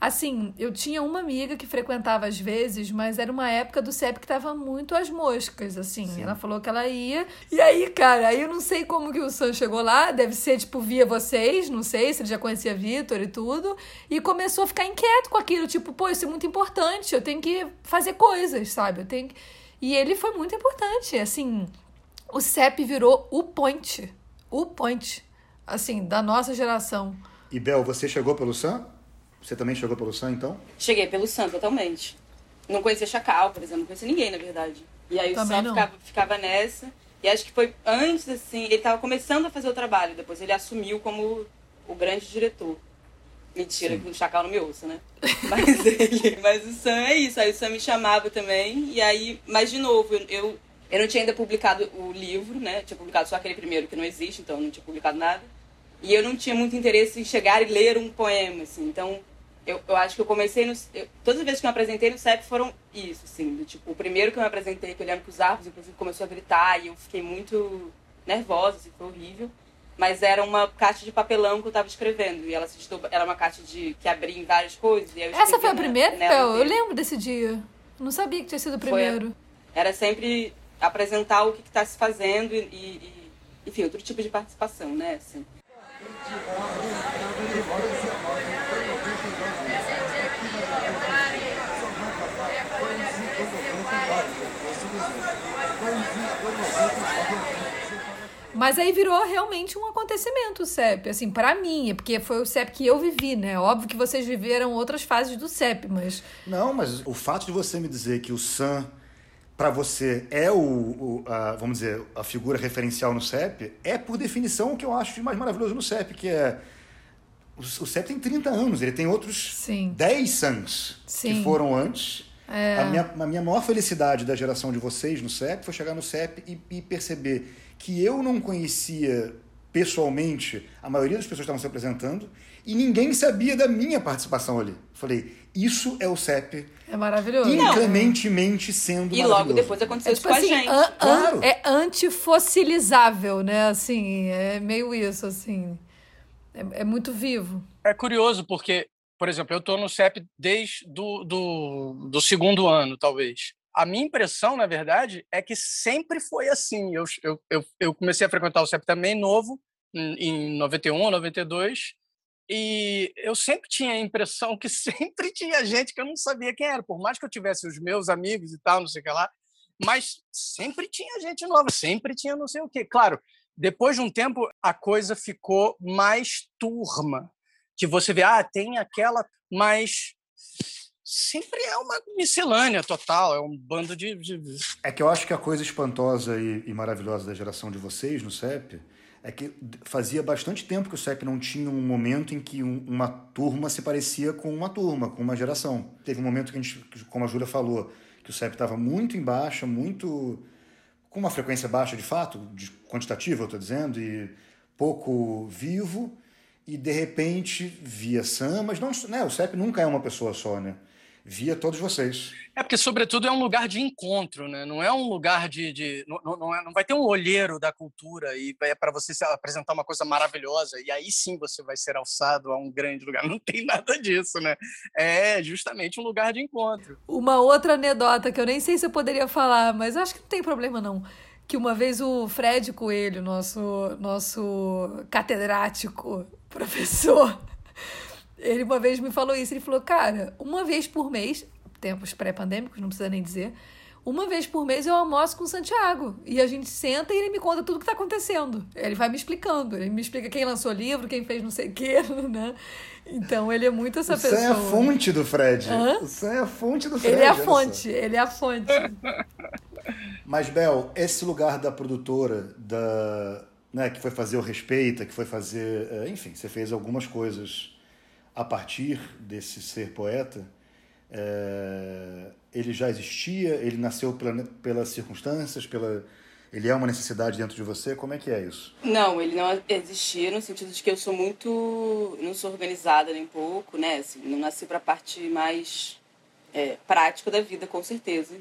assim, eu tinha uma amiga que frequentava às vezes, mas era uma época do CEP que tava muito às moscas, assim. Sim. Ela falou que ela ia. E aí, cara, aí eu não sei como que o Sam chegou lá, deve ser, tipo, via vocês, não sei se ele já conhecia Vitor e tudo. E começou a ficar inquieto com aquilo, tipo, pô, isso é muito importante, eu tenho que fazer coisas, sabe? Eu tenho que e ele foi muito importante. Assim, o CEP virou o point. O point, assim, da nossa geração. E Bel, você chegou pelo SAM? Você também chegou pelo SAM, então? Cheguei pelo SAM, totalmente. Não conhecia Chacal, por exemplo, não conhecia ninguém, na verdade. E aí também o SAM ficava, ficava, nessa. E acho que foi antes, assim, ele estava começando a fazer o trabalho, depois ele assumiu como o grande diretor. Mentira, Sim. que o Chacal não me ouça, né? Mas ele. Mas o Sam é isso. Aí o Sam me chamava também. E aí, mas de novo, eu, eu não tinha ainda publicado o livro, né? Eu tinha publicado só aquele primeiro que não existe, então não tinha publicado nada. E eu não tinha muito interesse em chegar e ler um poema, assim. Então, eu, eu acho que eu comecei no. Eu, todas as vezes que eu me apresentei no CEP foram isso, assim. Do, tipo, o primeiro que eu me apresentei, que eu lembro que os árvores, inclusive, começou a gritar e eu fiquei muito nervosa, assim, foi horrível mas era uma caixa de papelão que eu estava escrevendo. E ela se desdobra, era uma caixa de que abria em várias coisas. Essa foi a primeira? eu, eu lembro desse dia. Não sabia que tinha sido o primeiro. Foi, era sempre apresentar o que está se fazendo e, e, enfim, outro tipo de participação, né? Assim. Mas aí virou realmente um acontecimento o CEP, assim, para mim, é porque foi o CEP que eu vivi, né? Óbvio que vocês viveram outras fases do CEP, mas. Não, mas o fato de você me dizer que o SAM para você é o, o a, vamos dizer, a figura referencial no CEP, é por definição o que eu acho de mais maravilhoso no CEP, que é o, o CEP tem 30 anos, ele tem outros Sim. 10 SANs Sim. que foram antes. É. A, minha, a minha maior felicidade da geração de vocês no CEP foi chegar no CEP e, e perceber que eu não conhecia pessoalmente a maioria das pessoas que estavam se apresentando e ninguém sabia da minha participação ali. Falei, isso é o CEP. É maravilhoso. Inclementemente sendo E logo depois aconteceu é, tipo isso com assim, a gente. An, claro. É antifossilizável, né? Assim, é meio isso, assim. É, é, muito vivo. É curioso, porque, por exemplo, eu estou no CEP desde do, do, do segundo ano, talvez a minha impressão, na verdade, é que sempre foi assim. Eu, eu, eu, comecei a frequentar o CEP também novo, em 91, 92, e eu sempre tinha a impressão que sempre tinha gente que eu não sabia quem era, por mais que eu tivesse os meus amigos e tal, não sei o que lá, mas sempre tinha gente nova, sempre tinha não sei o que. Claro, depois de um tempo a coisa ficou mais turma, que você vê, ah, tem aquela, mas sempre é uma miscelânea total, é um bando de, de... É que eu acho que a coisa espantosa e, e, maravilhosa da geração de vocês no CEP é que fazia bastante tempo que o CEP não tinha um momento em que um, uma turma se parecia com uma turma, com uma geração. Teve um momento que a gente, como a Júlia falou, que o CEP estava muito em baixa, muito com uma frequência baixa de fato, de quantitativa, eu estou dizendo, e pouco vivo, e de repente via Sam, mas não, né, o CEP nunca é uma pessoa só, né? Via todos vocês. É porque, sobretudo, é um lugar de encontro, né? não é um lugar de. de não, não, é, não vai ter um olheiro da cultura e é para você apresentar uma coisa maravilhosa e aí sim você vai ser alçado a um grande lugar. Não tem nada disso, né? É justamente um lugar de encontro. Uma outra anedota que eu nem sei se eu poderia falar, mas acho que não tem problema não que uma vez o Fred Coelho, nosso, nosso catedrático, professor, ele uma vez me falou isso. Ele falou, cara, uma vez por mês, tempos pré-pandêmicos, não precisa nem dizer, uma vez por mês eu almoço com o Santiago. E a gente senta e ele me conta tudo o que está acontecendo. Ele vai me explicando. Ele me explica quem lançou o livro, quem fez não sei o quê, né? Então ele é muito essa Você pessoa. Você é a fonte do Fred. Hã? Você é a fonte do Fred. Ele é a fonte, ele é a fonte. Mas, Bel, esse lugar da produtora, da, né, que foi fazer o Respeita, que foi fazer. Eh, enfim, você fez algumas coisas a partir desse ser poeta, é, ele já existia, ele nasceu pela, pelas circunstâncias, pela, ele é uma necessidade dentro de você? Como é que é isso? Não, ele não existia no sentido de que eu sou muito, não sou organizada nem pouco, né? Assim, não nasci para a parte mais é, prática da vida, com certeza.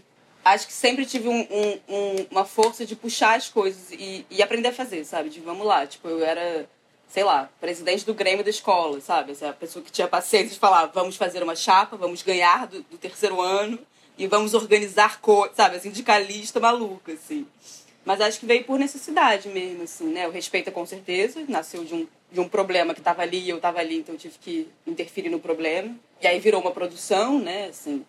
acho que sempre tive um, um, um, uma força de puxar as coisas e, e aprender a fazer, sabe? De vamos lá. Tipo, eu era, sei lá, presidente do Grêmio da escola, sabe? Essa é pessoa que tinha paciência de falar, vamos fazer uma chapa, vamos ganhar do, do terceiro ano e vamos organizar coisas, sabe? A sindicalista maluca, assim. Mas acho que veio por necessidade mesmo, assim, né? O Respeita, com certeza, nasceu de um, de um problema que estava ali e eu estava ali, então eu tive que interferir no problema. E aí virou uma produção, né, assim.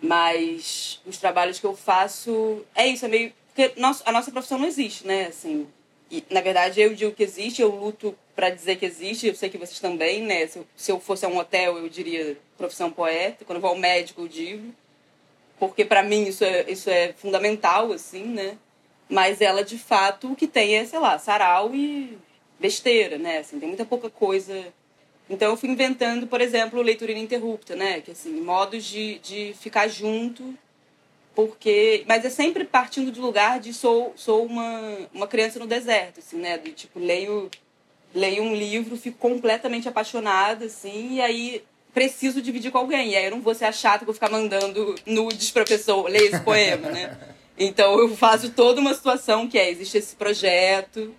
Mas os trabalhos que eu faço, é isso, é meio... Porque a nossa profissão não existe, né, assim. E, na verdade, eu digo que existe, eu luto para dizer que existe, eu sei que vocês também, né? Se eu, se eu fosse a um hotel, eu diria profissão poeta. Quando eu vou ao médico, eu digo. Porque para mim isso é, isso é fundamental, assim, né? Mas ela, de fato, o que tem é, sei lá, sarau e besteira, né? Assim, tem muita pouca coisa. Então eu fui inventando, por exemplo, leitura ininterrupta, né? Que assim, modos de, de ficar junto, porque. Mas é sempre partindo de lugar de sou, sou uma, uma criança no deserto, assim, né? De tipo, leio, leio um livro, fico completamente apaixonada, assim, e aí preciso dividir com alguém. E aí eu não vou ser a chata que vou ficar mandando nudes pra pessoa ler esse poema, né? Então eu faço toda uma situação que é, existe esse projeto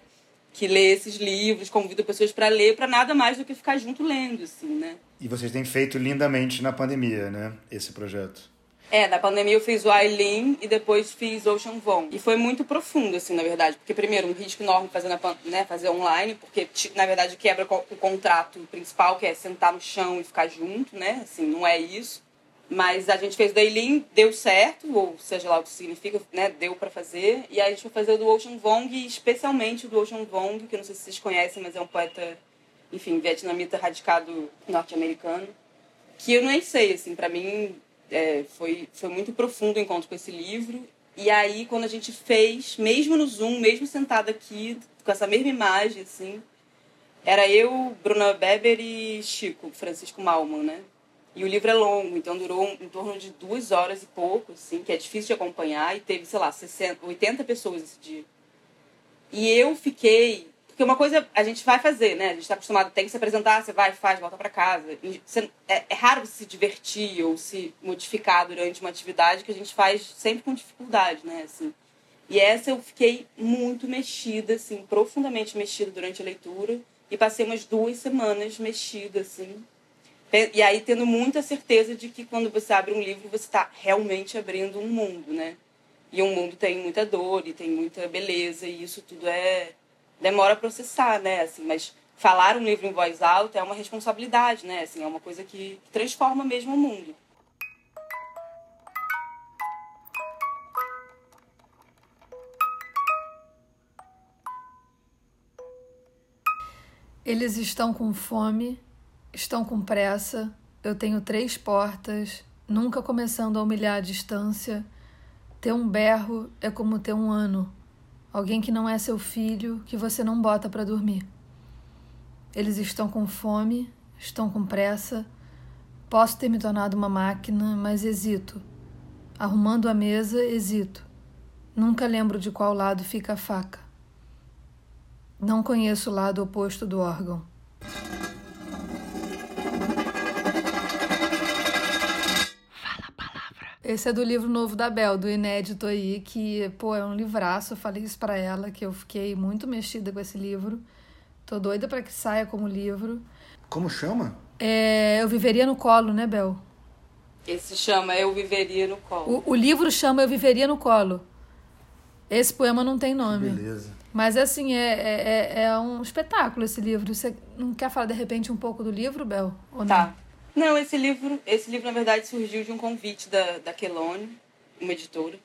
que lê esses livros, convido pessoas para ler, para nada mais do que ficar junto lendo, assim, né? E vocês têm feito lindamente na pandemia, né? Esse projeto. É, na pandemia eu fiz o Aileen e depois fiz Ocean Von. E foi muito profundo, assim, na verdade. Porque, primeiro, um risco enorme fazer, na, né, fazer online, porque, na verdade, quebra o contrato principal, que é sentar no chão e ficar junto, né? Assim, não é isso. Mas a gente fez o Dailin, deu certo, ou seja lá o que significa, né? Deu para fazer. E aí a gente foi fazer o do Ocean Vong, especialmente o do Ocean Vong, que eu não sei se vocês conhecem, mas é um poeta, enfim, vietnamita radicado norte-americano. Que eu nem sei, assim, para mim é, foi, foi muito profundo o encontro com esse livro. E aí, quando a gente fez, mesmo no Zoom, mesmo sentado aqui, com essa mesma imagem, assim, era eu, Bruna Beber e Chico, Francisco Malman, né? E o livro é longo, então durou em torno de duas horas e pouco, assim, que é difícil de acompanhar. E teve, sei lá, 60, 80 pessoas esse dia. E eu fiquei. Porque uma coisa a gente vai fazer, né? A gente está acostumado, tem que se apresentar, você vai, faz, volta para casa. Você, é, é, raro se divertir ou se modificar durante uma atividade que a gente faz sempre com dificuldade, né? Assim. E essa eu fiquei muito mexida, assim, profundamente mexida durante a leitura. E passei umas duas semanas mexida, assim, e aí tendo muita certeza de que quando você abre um livro, você está realmente abrindo um mundo, né? E um mundo tem muita dor e tem muita beleza, e isso tudo é demora a processar, né? Assim, mas falar um livro em voz alta é uma responsabilidade, né? Assim, é uma coisa que transforma mesmo o mundo. Eles estão com fome Estão com pressa, eu tenho três portas, nunca começando a humilhar a distância. Ter um berro é como ter um ano, alguém que não é seu filho, que você não bota para dormir. Eles estão com fome, estão com pressa. Posso ter me tornado uma máquina, mas hesito. Arrumando a mesa, hesito. Nunca lembro de qual lado fica a faca. Não conheço o lado oposto do órgão. Esse é do livro novo da Bel, do inédito aí, que, pô, é um livraço. Eu falei isso para ela, que eu fiquei muito mexida com esse livro. Tô doida para que saia como livro. Como chama? É, eu Viveria no Colo, né, Bel? Esse chama Eu Viveria no Colo. O, o livro chama Eu Viveria no Colo. Esse poema não tem nome. Que beleza. Mas, assim, é, é, é, é um espetáculo esse livro. Você não quer falar, de repente, um pouco do livro, Bel? Ou tá. Não? Não, esse livro, esse livro na verdade surgiu de um convite da, da Quelone, uma editora,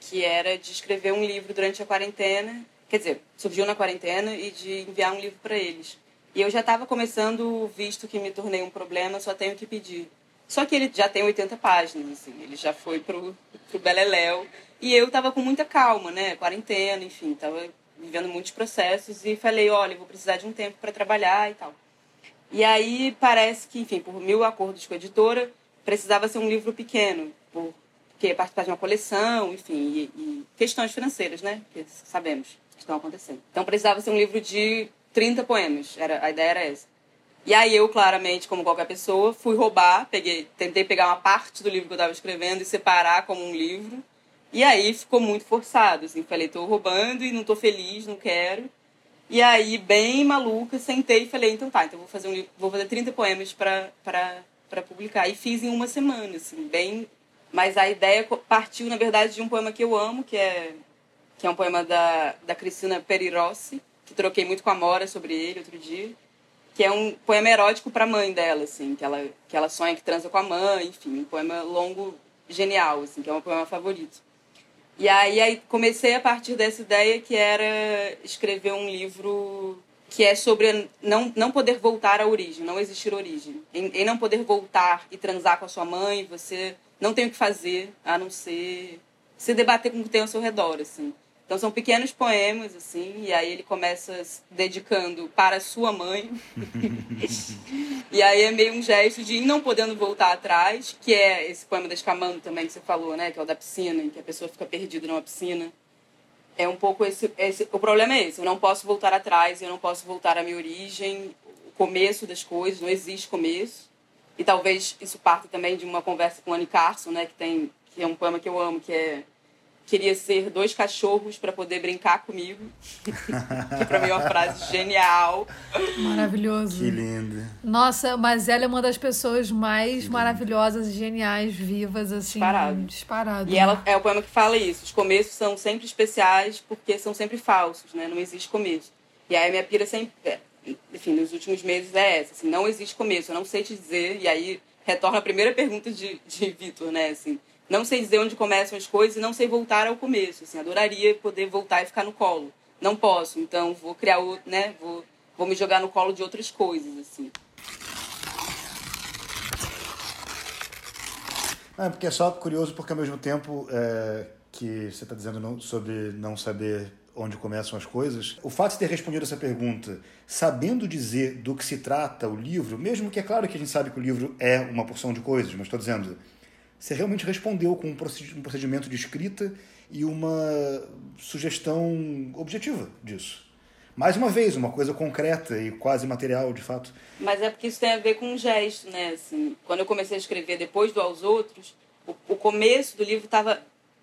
que era de escrever um livro durante a quarentena, quer dizer, surgiu na quarentena e de enviar um livro para eles. E eu já estava começando, visto que me tornei um problema, só tenho que pedir. Só que ele já tem 80 páginas, assim, ele já foi pro, pro Beleléu. E eu estava com muita calma, né? Quarentena, enfim, estava vivendo muitos processos e falei, olha, vou precisar de um tempo para trabalhar e tal. E aí parece que, enfim, por mil acordos com a editora, precisava ser um livro pequeno, porque participar de uma coleção, enfim, e, e questões financeiras, né? Que sabemos que estão acontecendo. Então precisava ser um livro de 30 poemas, era, a ideia era essa. E aí eu, claramente, como qualquer pessoa, fui roubar, peguei, tentei pegar uma parte do livro que eu estava escrevendo e separar como um livro. E aí ficou muito forçado, assim, falei, tô roubando e não tô feliz, não quero. E aí, bem maluca, sentei e falei, então tá, então vou fazer um vou fazer 30 poemas para para publicar. E fiz em uma semana, assim, bem. Mas a ideia partiu, na verdade, de um poema que eu amo, que é, que é um poema da, da Cristina Perirossi, que troquei muito com a Mora sobre ele outro dia, que é um poema erótico para a mãe dela, assim, que ela, que ela sonha que transa com a mãe, enfim, um poema longo, genial, assim, que é um poema favorito. E aí, aí comecei a partir dessa ideia que era escrever um livro que é sobre não, não poder voltar à origem, não existir origem. Em, em, não poder voltar e transar com a sua mãe, você não tem o que fazer a não ser se debater com o que tem ao seu redor, assim. Então são pequenos poemas, assim, e aí ele começa dedicando para sua mãe. e aí é meio um gesto de ir não podendo voltar atrás, que é esse poema da Escamando também que você falou, né? Que é o da piscina, em que a pessoa fica perdida numa piscina é um pouco esse, esse, o problema é esse eu não posso voltar atrás eu não posso voltar à minha origem o começo das coisas não existe começo e talvez isso parte também de uma conversa com Annie Carson né que tem que é um poema que eu amo que é queria ser dois cachorros para poder brincar comigo. que para mim é uma frase genial. Maravilhoso. Que lindo. Nossa, mas ela é uma das pessoas mais maravilhosas e geniais vivas, assim. Disparado. Disparado. E ela é o poema que fala isso. Os começos são sempre especiais porque são sempre falsos, né? Não existe começo. E aí a minha pira sempre. É, enfim, nos últimos meses é essa, assim, não existe começo, eu não sei te dizer, e aí retorna a primeira pergunta de, de Vitor, né, assim, não sei dizer onde começam as coisas e não sei voltar ao começo. Assim, adoraria poder voltar e ficar no colo. Não posso, então vou criar, né? Vou, vou me jogar no colo de outras coisas, assim. É, porque é só curioso, porque ao mesmo tempo é, que você está dizendo não, sobre não saber onde começam as coisas, o fato de ter respondido essa pergunta, sabendo dizer do que se trata o livro, mesmo que é claro que a gente sabe que o livro é uma porção de coisas, mas estou dizendo, você realmente respondeu com um procedimento de escrita e uma sugestão objetiva disso. Mais uma vez, uma coisa concreta e quase material, de fato. Mas é porque isso tem a ver com um gesto, né? Assim, quando eu comecei a escrever depois do Aos Outros, o, o começo do livro estava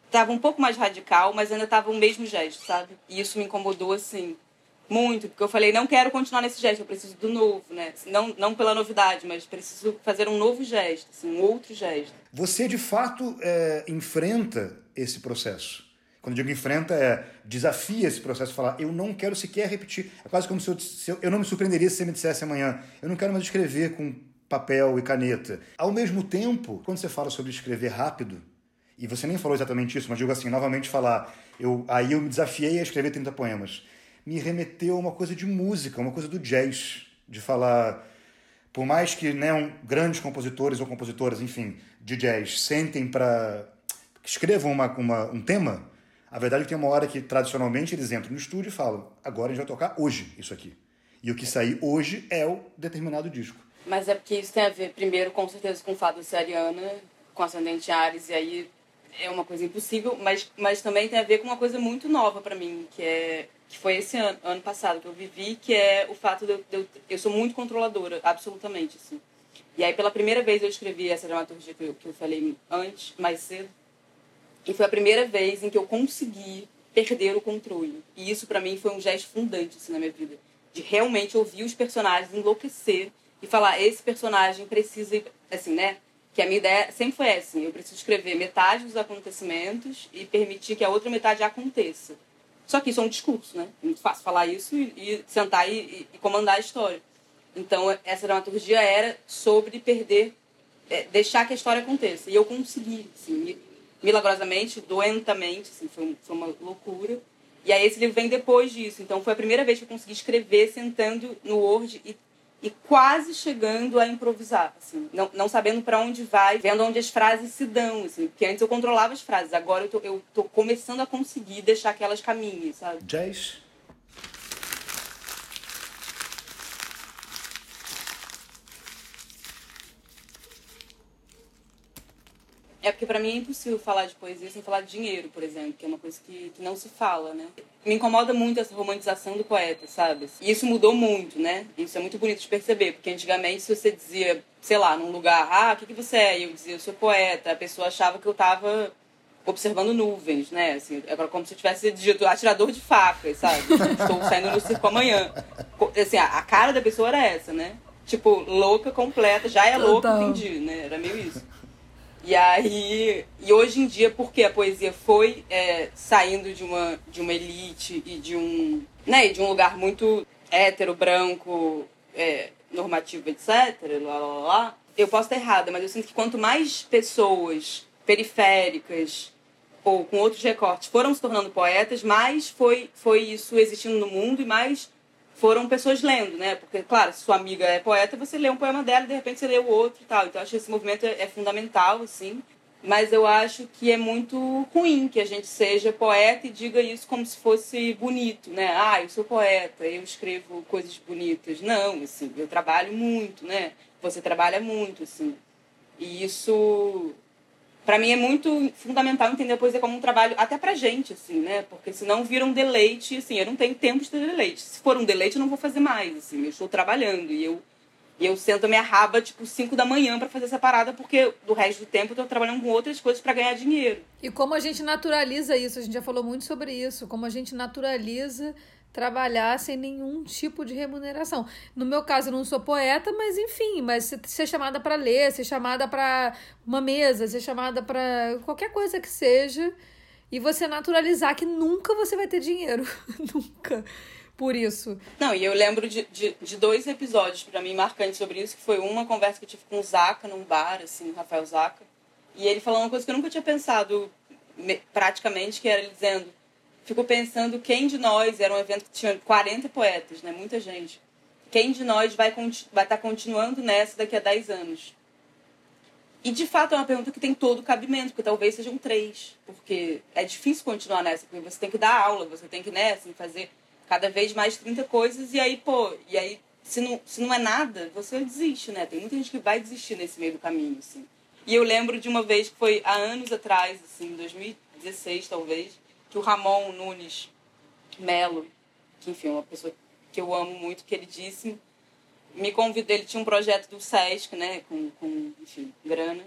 tava um pouco mais radical, mas ainda estava o mesmo gesto, sabe? E isso me incomodou, assim, muito, porque eu falei, não quero continuar nesse gesto, eu preciso do novo, né? Não, não pela novidade, mas preciso fazer um novo gesto, assim, um outro gesto. Você, de fato, é, enfrenta esse processo. Quando eu digo enfrenta, é desafia esse processo, falar, eu não quero sequer repetir. É quase como se eu, se eu, eu não me surpreenderia se você me dissesse amanhã, eu não quero mais escrever com papel e caneta. Ao mesmo tempo, quando você fala sobre escrever rápido, e você nem falou exatamente isso, mas digo assim, novamente falar, eu, aí eu me desafiei a escrever 30 poemas me remeteu a uma coisa de música, uma coisa do jazz, de falar, por mais que né, um, grandes compositores ou compositoras, enfim, de jazz, sentem para escrevam uma, uma, um tema, a verdade é que tem uma hora que tradicionalmente eles entram no estúdio e falam: agora a gente vai tocar hoje isso aqui. E o que sair hoje é o determinado disco. Mas é porque isso tem a ver, primeiro, com certeza, com o fato de ser ariana, com ascendente Ares, e aí é uma coisa impossível, mas, mas também tem a ver com uma coisa muito nova para mim, que é que foi esse ano, ano passado que eu vivi, que é o fato de eu, de eu, eu sou muito controladora, absolutamente, assim. E aí, pela primeira vez, eu escrevi essa dramaturgia que eu, que eu falei antes, mais cedo, e foi a primeira vez em que eu consegui perder o controle. E isso, para mim, foi um gesto fundante, assim, na minha vida. De realmente ouvir os personagens enlouquecer e falar, esse personagem precisa, assim, né? Que a minha ideia sempre foi assim, eu preciso escrever metade dos acontecimentos e permitir que a outra metade aconteça. Só que isso é um discurso, né? É muito fácil falar isso e, e sentar e, e, comandar a história. Então, essa dramaturgia era sobre perder, é, deixar que a história aconteça. E eu consegui, assim, milagrosamente, doentamente, assim, foi, foi uma loucura. E aí esse livro vem depois disso. Então, foi a primeira vez que eu consegui escrever sentando no Word e e quase chegando a improvisar, assim, não, não sabendo para onde vai, vendo onde as frases se dão, assim, porque antes eu controlava as frases, agora eu tô, eu tô começando a conseguir deixar que elas caminhem, sabe? Jazz? É porque para mim é impossível falar de poesia sem falar de dinheiro, por exemplo, que é uma coisa que, que não se fala, né? Me incomoda muito essa romantização do poeta, sabe? E isso mudou muito, né? Isso é muito bonito de perceber, porque antigamente se você dizia, sei lá, num lugar, ah, o que, que você é? E eu dizia, eu sou poeta, a pessoa achava que eu tava observando nuvens, né? Assim, é como se eu tivesse dito atirador de facas, sabe? Estou saindo no circo amanhã. Assim, a, cara da pessoa era essa, né? Tipo, louca completa, já é louca, entendi, né? Era meio isso. E aí, e hoje em dia, porque a poesia foi é, saindo de uma, de uma elite e de um, né, de um lugar muito hétero, branco, é, normativo, etc., lá, lá, lá, eu posso estar errada, mas eu sinto que quanto mais pessoas periféricas ou com outros recortes foram se tornando poetas, mais foi, foi isso existindo no mundo e mais foram pessoas lendo, né? Porque, claro, se sua amiga é poeta, você lê um poema dela e de repente você lê o outro e tal. Então, acho que esse movimento é, é fundamental, assim. Mas eu acho que é muito ruim que a gente seja poeta e diga isso como se fosse bonito, né? Ah, eu sou poeta, eu escrevo coisas bonitas. Não, assim, eu trabalho muito, né? Você trabalha muito, assim. E isso para mim é muito fundamental entender a poesia como um trabalho até pra gente, assim, né? Porque senão vira um deleite, assim, eu não tenho tempo de ter deleite. Se for um deleite, eu não vou fazer mais, assim, eu estou trabalhando e eu e eu sento a minha raba, tipo, 5 da manhã para fazer essa parada, porque do resto do tempo eu tô trabalhando com outras coisas para ganhar dinheiro. E como a gente naturaliza isso, a gente já falou muito sobre isso, como a gente naturaliza trabalhar sem nenhum tipo de remuneração. No meu caso, eu não sou poeta, mas enfim, mas ser chamada para ler, ser chamada para uma mesa, ser chamada para qualquer coisa que seja, e você naturalizar que nunca você vai ter dinheiro, nunca. Por isso. Não, e eu lembro de, de, de dois episódios para mim marcantes sobre isso, que foi uma conversa que eu tive com o Zaca num bar, assim, Rafael Zaca, e ele falou uma coisa que eu nunca tinha pensado praticamente, que era ele dizendo fico pensando quem de nós, era um evento que tinha 40 poetas, né? Muita gente. Quem de nós vai vai estar tá continuando nessa daqui a 10 anos? E de fato é uma pergunta que tem todo o cabimento, porque talvez sejam três. Porque é difícil continuar nessa, porque você tem que dar aula, você tem que, né, assim, fazer cada vez mais 30 coisas, e aí, pô, e aí, se não, se não é nada, você desiste, né? Tem muita gente que vai desistir nesse meio do caminho, assim. E eu lembro de uma vez que foi há anos atrás, assim, 2016 talvez, que o Ramon Nunes Melo, que enfim, é uma pessoa que eu amo muito, queridíssimo, me convidou, ele tinha um projeto do SESC, né, com, com enfim, grana,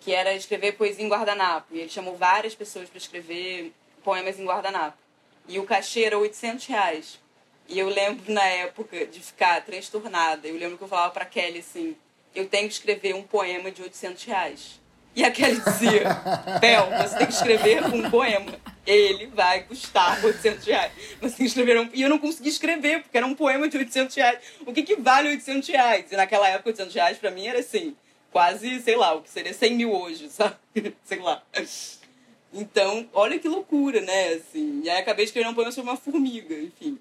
que era escrever poesia em guardanapo. E ele chamou várias pessoas para escrever poemas em guardanapo. E o cachê era 800 reais. E eu lembro na época de ficar transtornada. Eu lembro que eu falava para Kelly assim: eu tenho que escrever um poema de 800 reais. E a Kelly dizia: Bel, você tem que escrever um poema ele vai custar 800 reais. Você tem que escrever um... E eu não consegui escrever, porque era um poema de 800 reais. O que, que vale 800 reais? E naquela época, 800 reais pra mim era assim, quase, sei lá, o que seria 100 mil hoje, sabe? sei lá. Então, olha que loucura, né? Assim, e aí acabei escrevendo um poema sobre uma formiga, enfim.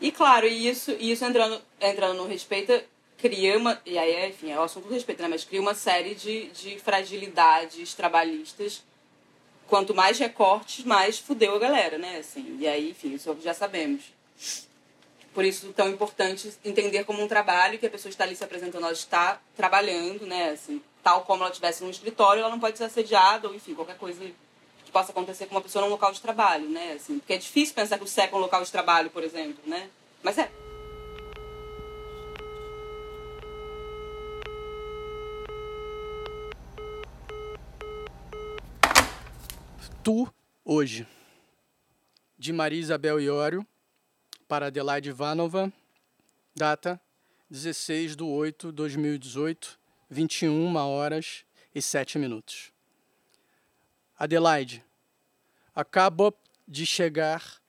E claro, isso, isso entrando, entrando no respeito, cria uma. E aí, enfim, é o assunto do respeito, né? Mas cria uma série de, de fragilidades trabalhistas quanto mais recortes, mais fudeu a galera, né? Assim, e aí, enfim, isso já sabemos. Por isso, tão importante entender como um trabalho que a pessoa está ali se apresentando, ela está trabalhando, né? Assim, tal como ela estivesse num escritório, ela não pode ser assediada, ou enfim, qualquer coisa que possa acontecer com uma pessoa num local de trabalho, né? Assim, porque é difícil pensar que o sexo é um local de trabalho, por exemplo, né? Mas é. Tu, hoje, de Maria Isabel Iório, para Adelaide Ivanova, data 16 de 8 de 2018, 21 horas e 7 minutos. Adelaide, acabo de chegar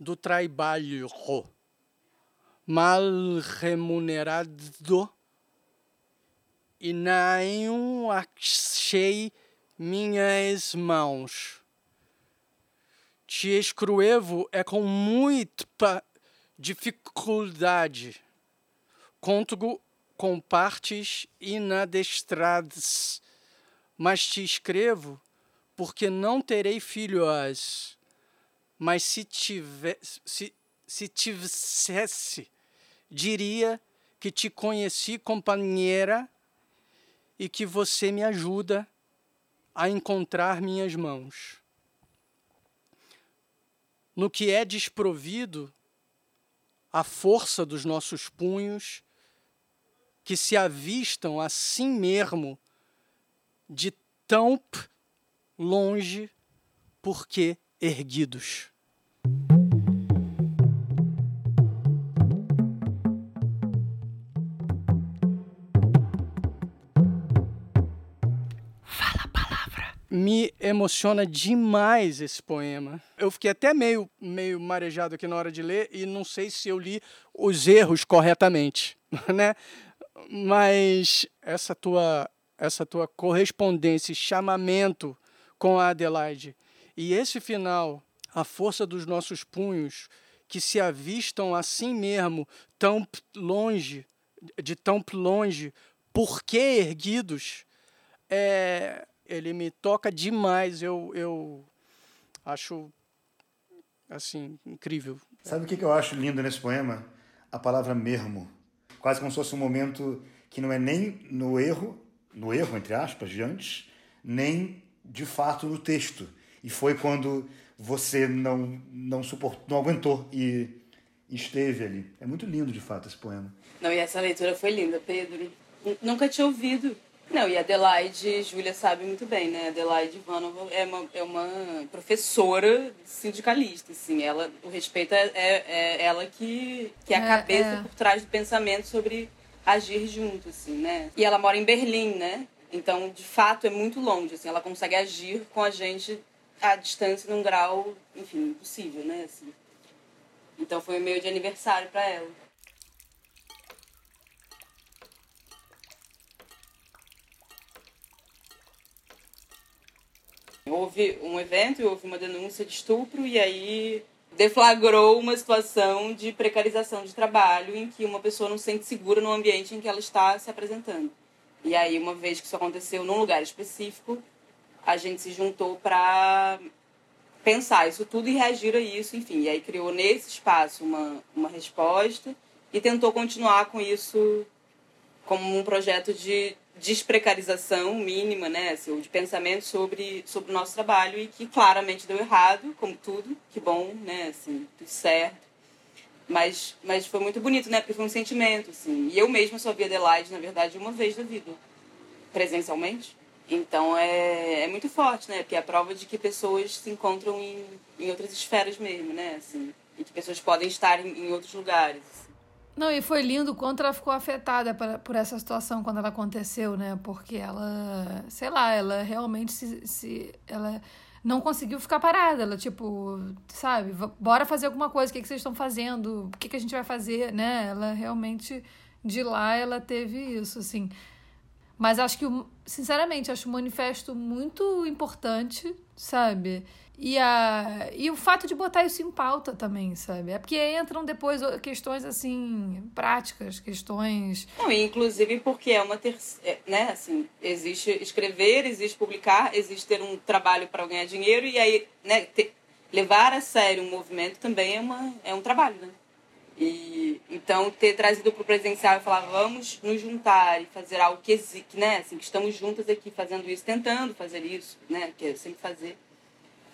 do trabalho. Mal remunerado e não achei minhas mãos te escrevo é com muita dificuldade. Conto com partes inadestradas, mas te escrevo porque não terei filhos. Mas se se, se tivesse, diria que te conheci companheira e que você me ajuda a encontrar minhas mãos no que é desprovido a força dos nossos punhos, que se avistam assim mesmo de tão longe Por que erguidos? Me emociona demais esse poema. Eu fiquei até meio, meio marejado aqui na hora de ler e não sei se eu li os erros corretamente, né? Mas essa tua, essa tua correspondência chamamento com a Adelaide e esse final, a força dos nossos punhos que se avistam assim mesmo, tão longe, de tão longe, por que erguidos? É, ele me toca demais. Eu, eu acho assim incrível. Sabe o que eu acho lindo nesse poema? A palavra mesmo. Quase como se fosse um momento que não é nem no erro, no erro entre aspas, de antes, nem de fato no texto. E foi quando você não não suportou, não aguentou e esteve ali. É muito lindo de fato esse poema. Não, e essa leitura foi linda, Pedro. Nunca tinha ouvido. Não, e Adelaide, Júlia sabe muito bem, né? Adelaide Ivanova é uma, é uma professora sindicalista, assim. Ela, o respeito é, é, é ela que, que é a é, cabeça é. por trás do pensamento sobre agir junto, assim, né? E ela mora em Berlim, né? Então, de fato, é muito longe, assim. Ela consegue agir com a gente à distância num grau, enfim, impossível, né? Assim. Então foi meio de aniversário para ela. Houve um evento houve uma denúncia de estupro e aí deflagrou uma situação de precarização de trabalho em que uma pessoa não se sente segura no ambiente em que ela está se apresentando. E aí, uma vez que isso aconteceu num lugar específico, a gente se juntou para pensar isso tudo e reagir a isso, enfim. E aí criou nesse espaço uma, uma resposta e tentou continuar com isso como um projeto de desprecarização mínima, né, assim, de pensamento sobre, sobre o nosso trabalho e que claramente deu errado, como tudo, que bom, né, assim, tudo certo. Mas, mas foi muito bonito, né, porque foi um sentimento, assim. E eu mesma só vi Adelaide, na verdade, uma vez na vida, presencialmente. Então é, é muito forte, né, porque é a prova de que pessoas se encontram em, em outras esferas mesmo, né, assim. E que pessoas podem estar em, em outros lugares. Não, e foi lindo quanto ela ficou afetada por, por essa situação quando ela aconteceu, né? Porque ela, sei lá, ela realmente se, se ela não conseguiu ficar parada. Ela, tipo, sabe, bora fazer alguma coisa, o que, que vocês estão fazendo? O que, que a gente vai fazer, né? Ela realmente, de lá, ela teve isso, assim. Mas acho que, sinceramente, acho o manifesto muito importante, sabe? E, a, e o fato de botar isso em pauta também, sabe? É porque entram depois questões, assim, práticas, questões... Não, inclusive porque é uma terceira, é, né, assim, existe escrever, existe publicar, existe ter um trabalho para ganhar dinheiro e aí, né, ter, levar a sério um movimento também é, uma, é um trabalho, né? E então ter trazido para o presencial e falar vamos nos juntar e fazer algo que né? Assim, que estamos juntas aqui fazendo isso, tentando fazer isso, né? Que é sempre fazer.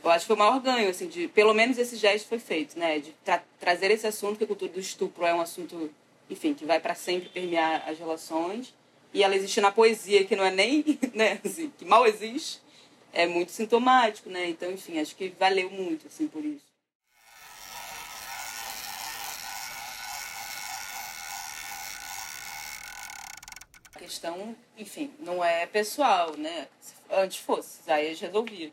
Eu acho que foi o maior ganho, assim, de pelo menos esse gesto foi feito, né? De tra trazer esse assunto, que a cultura do estupro é um assunto, enfim, que vai para sempre permear as relações. E ela existe na poesia, que não é nem, né? Assim, que mal existe, é muito sintomático, né? Então, enfim, acho que valeu muito, assim, por isso. questão, enfim, não é pessoal, né? Antes fosse, aí eles resolviam.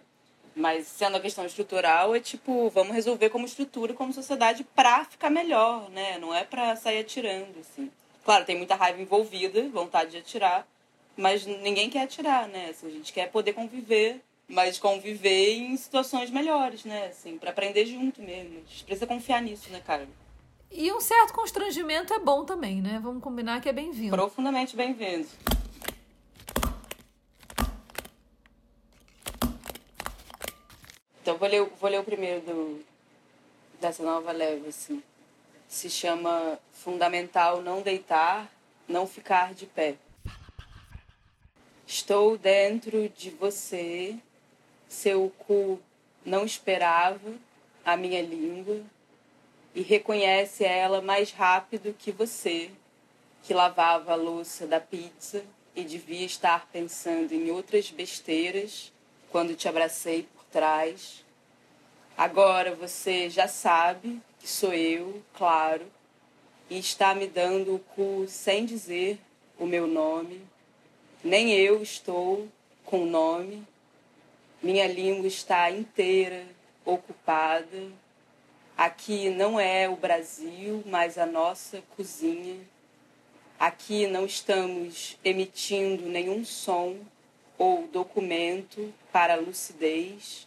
Mas sendo a questão estrutural, é tipo, vamos resolver como estrutura, como sociedade, pra ficar melhor, né? Não é pra sair atirando, assim. Claro, tem muita raiva envolvida, vontade de atirar, mas ninguém quer atirar, né? Assim, a gente quer poder conviver, mas conviver em situações melhores, né? Assim, pra aprender junto mesmo. A gente precisa confiar nisso, né, cara? E um certo constrangimento é bom também, né? Vamos combinar que é bem-vindo. Profundamente bem-vindo. Então vou ler, vou ler o primeiro do, dessa nova leva, assim. Se chama Fundamental Não Deitar, Não Ficar de Pé. Estou dentro de você, seu cu não esperava a minha língua e reconhece ela mais rápido que você, que lavava a louça da pizza e devia estar pensando em outras besteiras quando te abracei por trás, Agora você já sabe que sou eu, claro, e está me dando o cu sem dizer o meu nome. Nem eu estou com nome. Minha língua está inteira ocupada. Aqui não é o Brasil, mas a nossa cozinha. Aqui não estamos emitindo nenhum som ou documento para lucidez.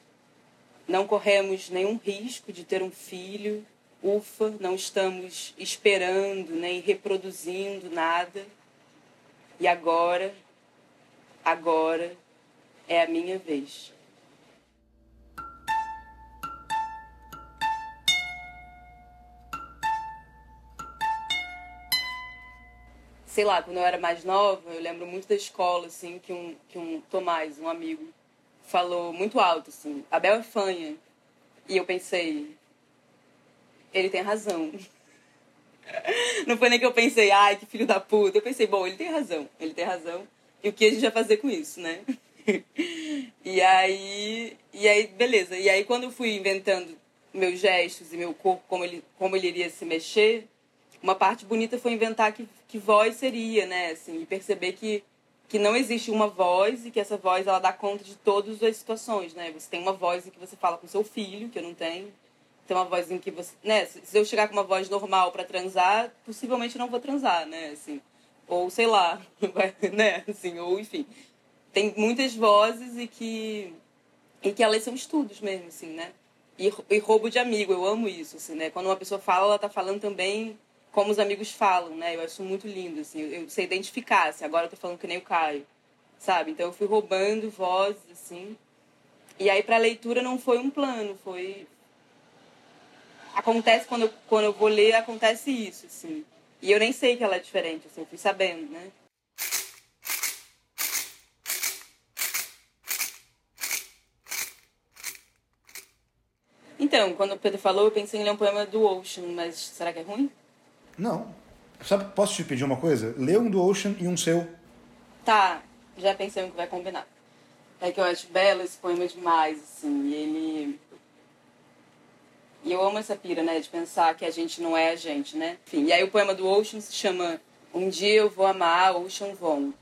Não corremos nenhum risco de ter um filho. Ufa, não estamos esperando nem reproduzindo nada. E agora, agora é a minha vez. sei lá, quando eu era mais nova, eu lembro muito da escola, assim, que um, que um Tomás, um amigo, falou muito alto, assim, Abel é fanha. E eu pensei, ele tem razão. Não foi nem que eu pensei, ai, que filho da puta. Eu pensei, bom, ele tem razão, ele tem razão. E o que a gente vai fazer com isso, né? e aí, e aí, beleza. E aí quando eu fui inventando meus gestos e meu corpo, como ele, como ele iria se mexer, uma parte bonita foi inventar que, que voz seria, né? Assim, e perceber que, que não existe uma voz e que essa voz ela dá conta de todas as situações, né? Você tem uma voz em que você fala com seu filho, que eu não tenho. Tem uma voz em que você, né, se eu chegar com uma voz normal para transar, possivelmente não vou transar, né, assim. Ou sei lá, né, assim, ou enfim. Tem muitas vozes e que e que elas são estudos mesmo, assim, né? E, e roubo de amigo, eu amo isso, assim, né? Quando uma pessoa fala, ela tá falando também como os amigos falam, né? Eu acho muito lindo, assim. Eu, sei identificar, assim. Agora eu tô falando que nem o Caio, sabe? Então eu fui roubando vozes, assim. E aí pra leitura não foi um plano, foi... Acontece quando eu, quando eu vou ler, acontece isso, assim. E eu nem sei que ela é diferente, assim. Eu fui sabendo, né? Então, quando o Pedro falou, eu pensei em ler um poema do Ocean, mas será que é ruim? Não. Sabe, posso te pedir uma coisa? Lê um do Ocean e um seu. Tá, já pensei no que vai combinar. É que eu acho belo esse poema demais, assim, e ele. E eu amo essa pira, né, de pensar que a gente não é a gente, né? Enfim, e aí o poema do Ocean se chama Um Dia Eu Vou Amar Ocean Von.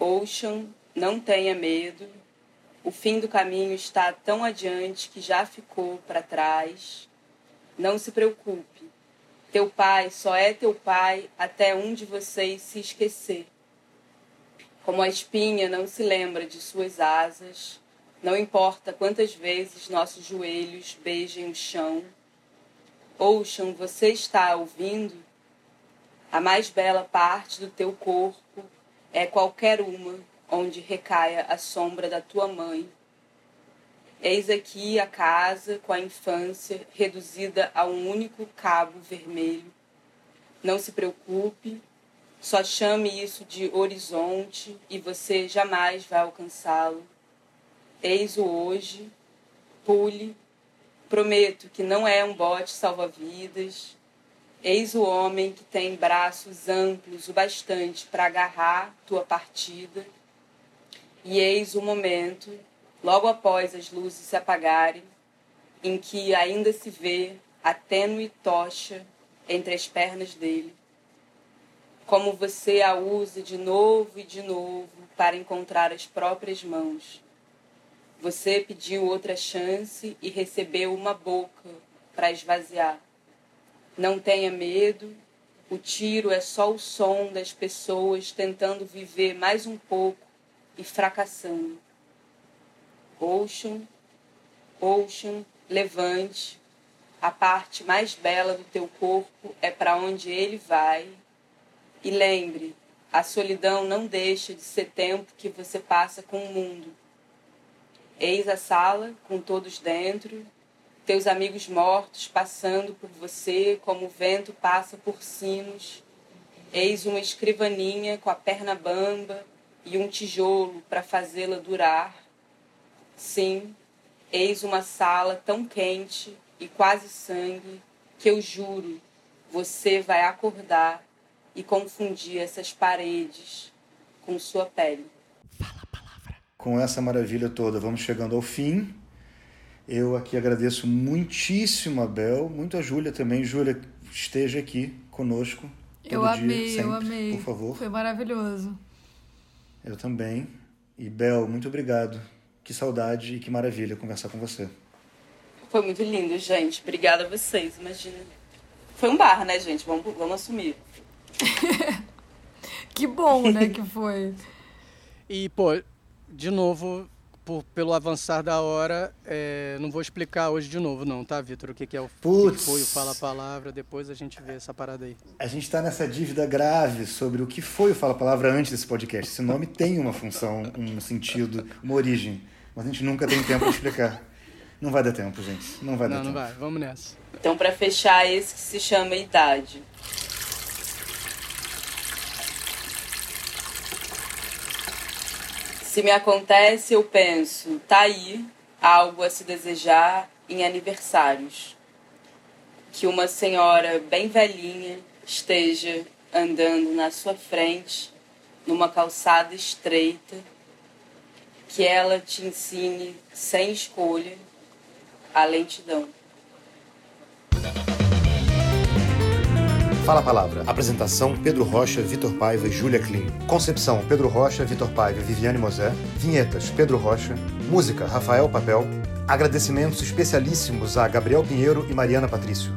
Ocean, não tenha medo, o fim do caminho está tão adiante que já ficou para trás. Não se preocupe. Teu pai só é teu pai até um de vocês se esquecer. Como a espinha não se lembra de suas asas, não importa quantas vezes nossos joelhos beijem o chão. Ocean, você está ouvindo? A mais bela parte do teu corpo é qualquer uma onde recaia a sombra da tua mãe. Eis aqui a casa com a infância reduzida a um único cabo vermelho. Não se preocupe, só chame isso de horizonte e você jamais vai alcançá-lo. Eis o hoje, pule, prometo que não é um bote salva-vidas. Eis o homem que tem braços amplos o bastante para agarrar tua partida e eis o momento, logo após as luzes se apagarem, em que ainda se vê a tênue tocha entre as pernas dele. Como você a usa de novo e de novo para encontrar as próprias mãos. Você pediu outra chance e recebeu uma boca para esvaziar. Não tenha medo, o tiro é só o som das pessoas tentando viver mais um pouco e fracassando. Ocean, Ocean, levante. A parte mais bela do teu corpo é para onde ele vai. E lembre, a solidão não deixa de ser tempo que você passa com o mundo. Eis a sala com todos dentro, teus amigos mortos passando por você como o vento passa por sinos. Eis uma escrivaninha com a perna bamba, e um tijolo para fazê-la durar. Sim, eis uma sala tão quente e quase sangue que eu juro, você vai acordar e confundir essas paredes com sua pele. Fala a palavra. Com essa maravilha toda, vamos chegando ao fim. Eu aqui agradeço muitíssimo a Bel, muito a Júlia também. Júlia, esteja aqui conosco. eu amei, dia, sempre, eu amei. Por favor. Foi maravilhoso. Eu também. E Bel, muito obrigado. Que saudade e que maravilha conversar com você. Foi muito lindo, gente. Obrigada a vocês, imagina. Foi um bar, né, gente? Vamos, vamos assumir. que bom, né, que foi. E, pô, de novo, por, pelo avançar da hora, é, não vou explicar hoje de novo, não, tá, Vitor? O que, que é o que foi o Fala Palavra, depois a gente vê essa parada aí. A gente está nessa dívida grave sobre o que foi o Fala Palavra antes desse podcast. Esse nome tem uma função, um sentido, uma origem, mas a gente nunca tem tempo para explicar. Não vai dar tempo, gente. Não vai não, dar não tempo. Não, vai. Vamos nessa. Então, para fechar, esse que se chama idade. Se me acontece, eu penso, tá aí algo a se desejar em aniversários. Que uma senhora bem velhinha esteja andando na sua frente, numa calçada estreita, que ela te ensine sem escolha a lentidão. Fala a Palavra. Apresentação: Pedro Rocha, Vitor Paiva e Júlia Klim. Concepção: Pedro Rocha, Vitor Paiva e Viviane Mosé. Vinhetas: Pedro Rocha. Música: Rafael Papel. Agradecimentos especialíssimos a Gabriel Pinheiro e Mariana Patrício.